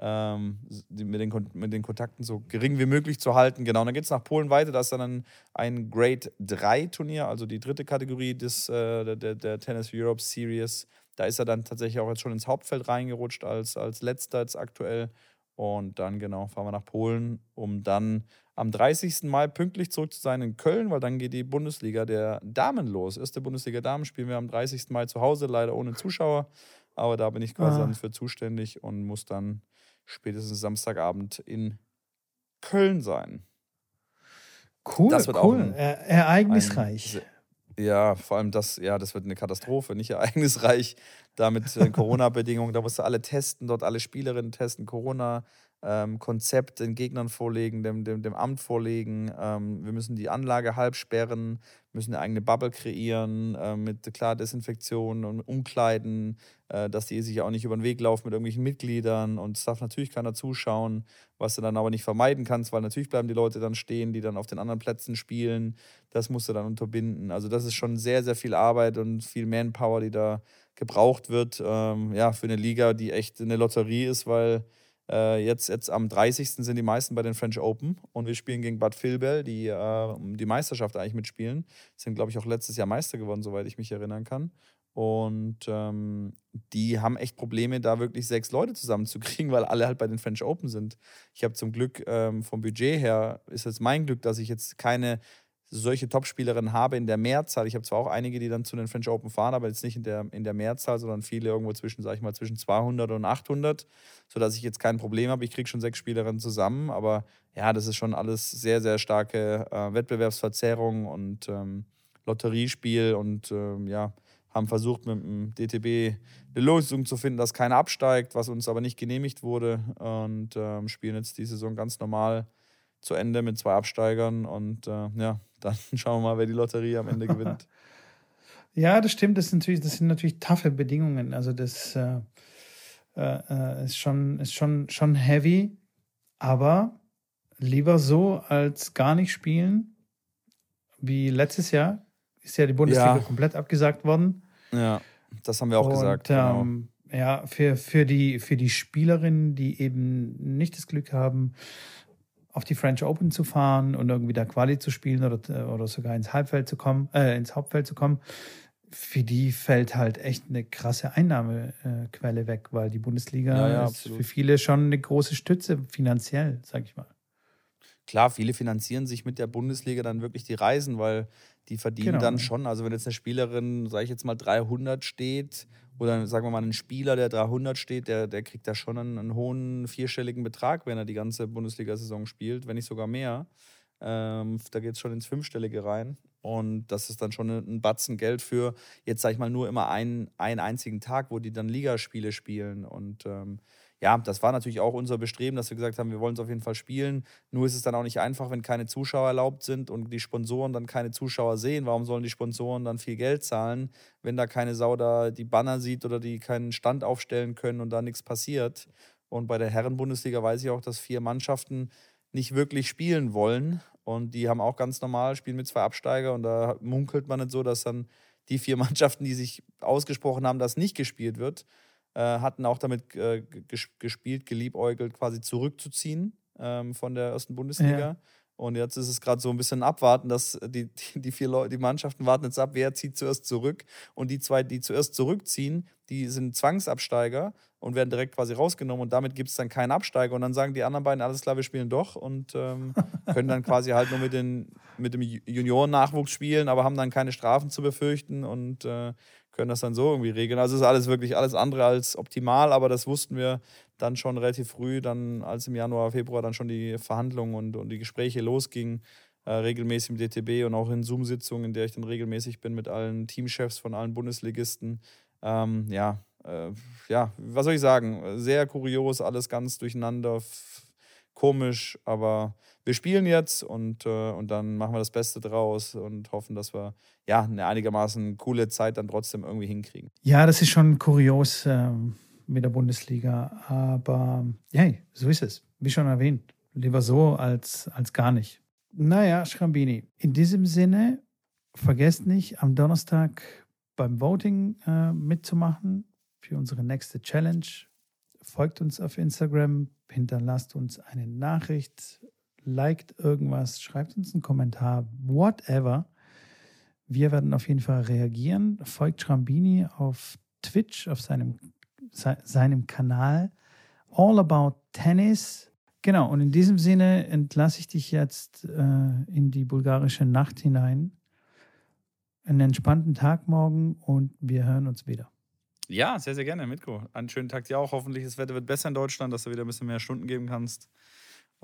ähm, mit, den, mit den Kontakten so gering wie möglich zu halten. Genau, und dann geht es nach Polen weiter. Da ist dann ein, ein Grade 3 Turnier, also die dritte Kategorie des, äh, der, der Tennis Europe Series. Da ist er dann tatsächlich auch jetzt schon ins Hauptfeld reingerutscht als, als letzter jetzt aktuell. Und dann, genau, fahren wir nach Polen, um dann am 30. Mai pünktlich zurück zu sein in Köln, weil dann geht die Bundesliga der Damen los. Erste Bundesliga Damen spielen wir am 30. Mai zu Hause, leider ohne Zuschauer. Aber da bin ich quasi ah. dann für zuständig und muss dann spätestens Samstagabend in Köln sein. Cool, das wird cool. Ein, ereignisreich. Ein, ja, vor allem das, ja, das wird eine Katastrophe, nicht ereignisreich. Da mit äh, [laughs] Corona-Bedingungen, da musst du alle testen, dort alle Spielerinnen testen, Corona. Ähm, Konzept den Gegnern vorlegen, dem, dem, dem Amt vorlegen. Ähm, wir müssen die Anlage halb sperren, müssen eine eigene Bubble kreieren äh, mit klar Desinfektion und Umkleiden, äh, dass die sich auch nicht über den Weg laufen mit irgendwelchen Mitgliedern und es darf natürlich keiner zuschauen, was du dann aber nicht vermeiden kannst, weil natürlich bleiben die Leute dann stehen, die dann auf den anderen Plätzen spielen. Das musst du dann unterbinden. Also das ist schon sehr, sehr viel Arbeit und viel Manpower, die da gebraucht wird, ähm, ja, für eine Liga, die echt eine Lotterie ist, weil äh, jetzt, jetzt am 30. sind die meisten bei den French Open und wir spielen gegen Bad Vilbel, die äh, die Meisterschaft eigentlich mitspielen. Sind, glaube ich, auch letztes Jahr Meister geworden, soweit ich mich erinnern kann. Und ähm, die haben echt Probleme, da wirklich sechs Leute zusammenzukriegen, [laughs] weil alle halt bei den French Open sind. Ich habe zum Glück ähm, vom Budget her, ist es mein Glück, dass ich jetzt keine solche Topspielerinnen habe in der Mehrzahl. Ich habe zwar auch einige, die dann zu den French Open fahren, aber jetzt nicht in der, in der Mehrzahl, sondern viele irgendwo zwischen, sag ich mal, zwischen 200 und 800, sodass ich jetzt kein Problem habe. Ich kriege schon sechs Spielerinnen zusammen, aber ja, das ist schon alles sehr, sehr starke äh, Wettbewerbsverzerrung und ähm, Lotteriespiel und ähm, ja, haben versucht mit dem DTB eine Lösung zu finden, dass keiner absteigt, was uns aber nicht genehmigt wurde und ähm, spielen jetzt die Saison ganz normal zu Ende mit zwei Absteigern und äh, ja, dann [laughs] schauen wir mal, wer die Lotterie am Ende gewinnt. [laughs] ja, das stimmt. Das, natürlich, das sind natürlich taffe Bedingungen. Also das äh, äh, ist, schon, ist schon, schon heavy, aber lieber so als gar nicht spielen. Wie letztes Jahr ist ja die Bundesliga ja. komplett abgesagt worden. Ja, das haben wir auch Und, gesagt. Genau. Ähm, ja, für, für, die, für die Spielerinnen, die eben nicht das Glück haben, auf die French Open zu fahren und irgendwie da Quali zu spielen oder, oder sogar ins Halbfeld zu kommen, äh, ins Hauptfeld zu kommen, für die fällt halt echt eine krasse Einnahmequelle weg, weil die Bundesliga ja, ja, ist absolut. für viele schon eine große Stütze finanziell, sag ich mal. Klar, viele finanzieren sich mit der Bundesliga dann wirklich die Reisen, weil die verdienen genau. dann schon. Also wenn jetzt eine Spielerin, sage ich jetzt mal 300 steht oder sagen wir mal ein Spieler, der 300 steht, der, der kriegt da schon einen, einen hohen vierstelligen Betrag, wenn er die ganze Bundesliga-Saison spielt, wenn nicht sogar mehr. Ähm, da geht es schon ins Fünfstellige rein. Und das ist dann schon ein Batzen Geld für, jetzt sage ich mal, nur immer einen, einen einzigen Tag, wo die dann Ligaspiele spielen. Und ähm, ja, das war natürlich auch unser Bestreben, dass wir gesagt haben, wir wollen es auf jeden Fall spielen. Nur ist es dann auch nicht einfach, wenn keine Zuschauer erlaubt sind und die Sponsoren dann keine Zuschauer sehen. Warum sollen die Sponsoren dann viel Geld zahlen, wenn da keine Sau da die Banner sieht oder die keinen Stand aufstellen können und da nichts passiert? Und bei der Herren-Bundesliga weiß ich auch, dass vier Mannschaften nicht wirklich spielen wollen. Und die haben auch ganz normal, spielen mit zwei Absteiger. Und da munkelt man nicht so, dass dann die vier [laughs] Mannschaften, die sich ausgesprochen haben, dass nicht gespielt wird, hatten auch damit äh, gespielt, geliebäugelt, quasi zurückzuziehen ähm, von der ersten Bundesliga. Ja. Und jetzt ist es gerade so ein bisschen abwarten, dass die, die, die vier Leute, die Mannschaften warten jetzt ab, wer zieht zuerst zurück. Und die zwei, die zuerst zurückziehen, die sind Zwangsabsteiger und werden direkt quasi rausgenommen und damit gibt es dann keinen Absteiger. Und dann sagen die anderen beiden, alles klar, wir spielen doch und ähm, [laughs] können dann quasi halt nur mit, den, mit dem Junioren-Nachwuchs spielen, aber haben dann keine Strafen zu befürchten und äh, können das dann so irgendwie regeln. Also ist alles wirklich alles andere als optimal, aber das wussten wir dann schon relativ früh, dann als im Januar, Februar dann schon die Verhandlungen und, und die Gespräche losgingen, äh, regelmäßig im DTB und auch in Zoom-Sitzungen, in der ich dann regelmäßig bin mit allen Teamchefs von allen Bundesligisten. Ähm, ja, äh, ja, was soll ich sagen? Sehr kurios, alles ganz durcheinander, komisch, aber wir spielen jetzt und, äh, und dann machen wir das Beste draus und hoffen, dass wir ja eine einigermaßen coole Zeit dann trotzdem irgendwie hinkriegen. Ja, das ist schon kurios äh, mit der Bundesliga, aber hey, so ist es. Wie schon erwähnt, lieber so als, als gar nicht. Naja, Schrambini, in diesem Sinne, vergesst nicht, am Donnerstag beim Voting äh, mitzumachen für unsere nächste Challenge. Folgt uns auf Instagram, hinterlasst uns eine Nachricht, liked irgendwas, schreibt uns einen Kommentar, whatever. Wir werden auf jeden Fall reagieren. Folgt Schrambini auf Twitch, auf seinem, seinem Kanal All About Tennis. Genau, und in diesem Sinne entlasse ich dich jetzt äh, in die bulgarische Nacht hinein. Einen entspannten Tag morgen und wir hören uns wieder. Ja, sehr, sehr gerne, Mitko. Einen schönen Tag dir auch. Hoffentlich das Wetter wird besser in Deutschland, dass du wieder ein bisschen mehr Stunden geben kannst.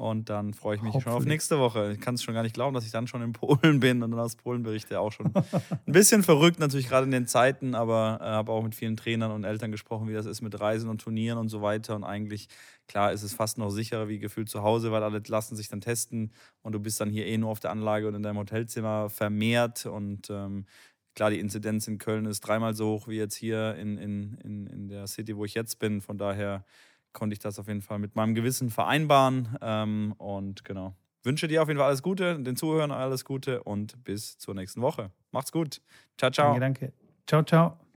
Und dann freue ich mich schon auf nächste Woche. Ich kann es schon gar nicht glauben, dass ich dann schon in Polen [laughs] bin und dann aus Polen berichte. Auch schon ein bisschen verrückt, natürlich gerade in den Zeiten, aber äh, habe auch mit vielen Trainern und Eltern gesprochen, wie das ist mit Reisen und Turnieren und so weiter. Und eigentlich, klar, ist es fast noch sicherer wie gefühlt zu Hause, weil alle lassen sich dann testen und du bist dann hier eh nur auf der Anlage und in deinem Hotelzimmer vermehrt. Und ähm, klar, die Inzidenz in Köln ist dreimal so hoch wie jetzt hier in, in, in, in der City, wo ich jetzt bin. Von daher konnte ich das auf jeden Fall mit meinem Gewissen vereinbaren. Ähm, und genau. Wünsche dir auf jeden Fall alles Gute, den Zuhörern alles Gute und bis zur nächsten Woche. Macht's gut. Ciao, ciao. Danke, danke. Ciao, ciao.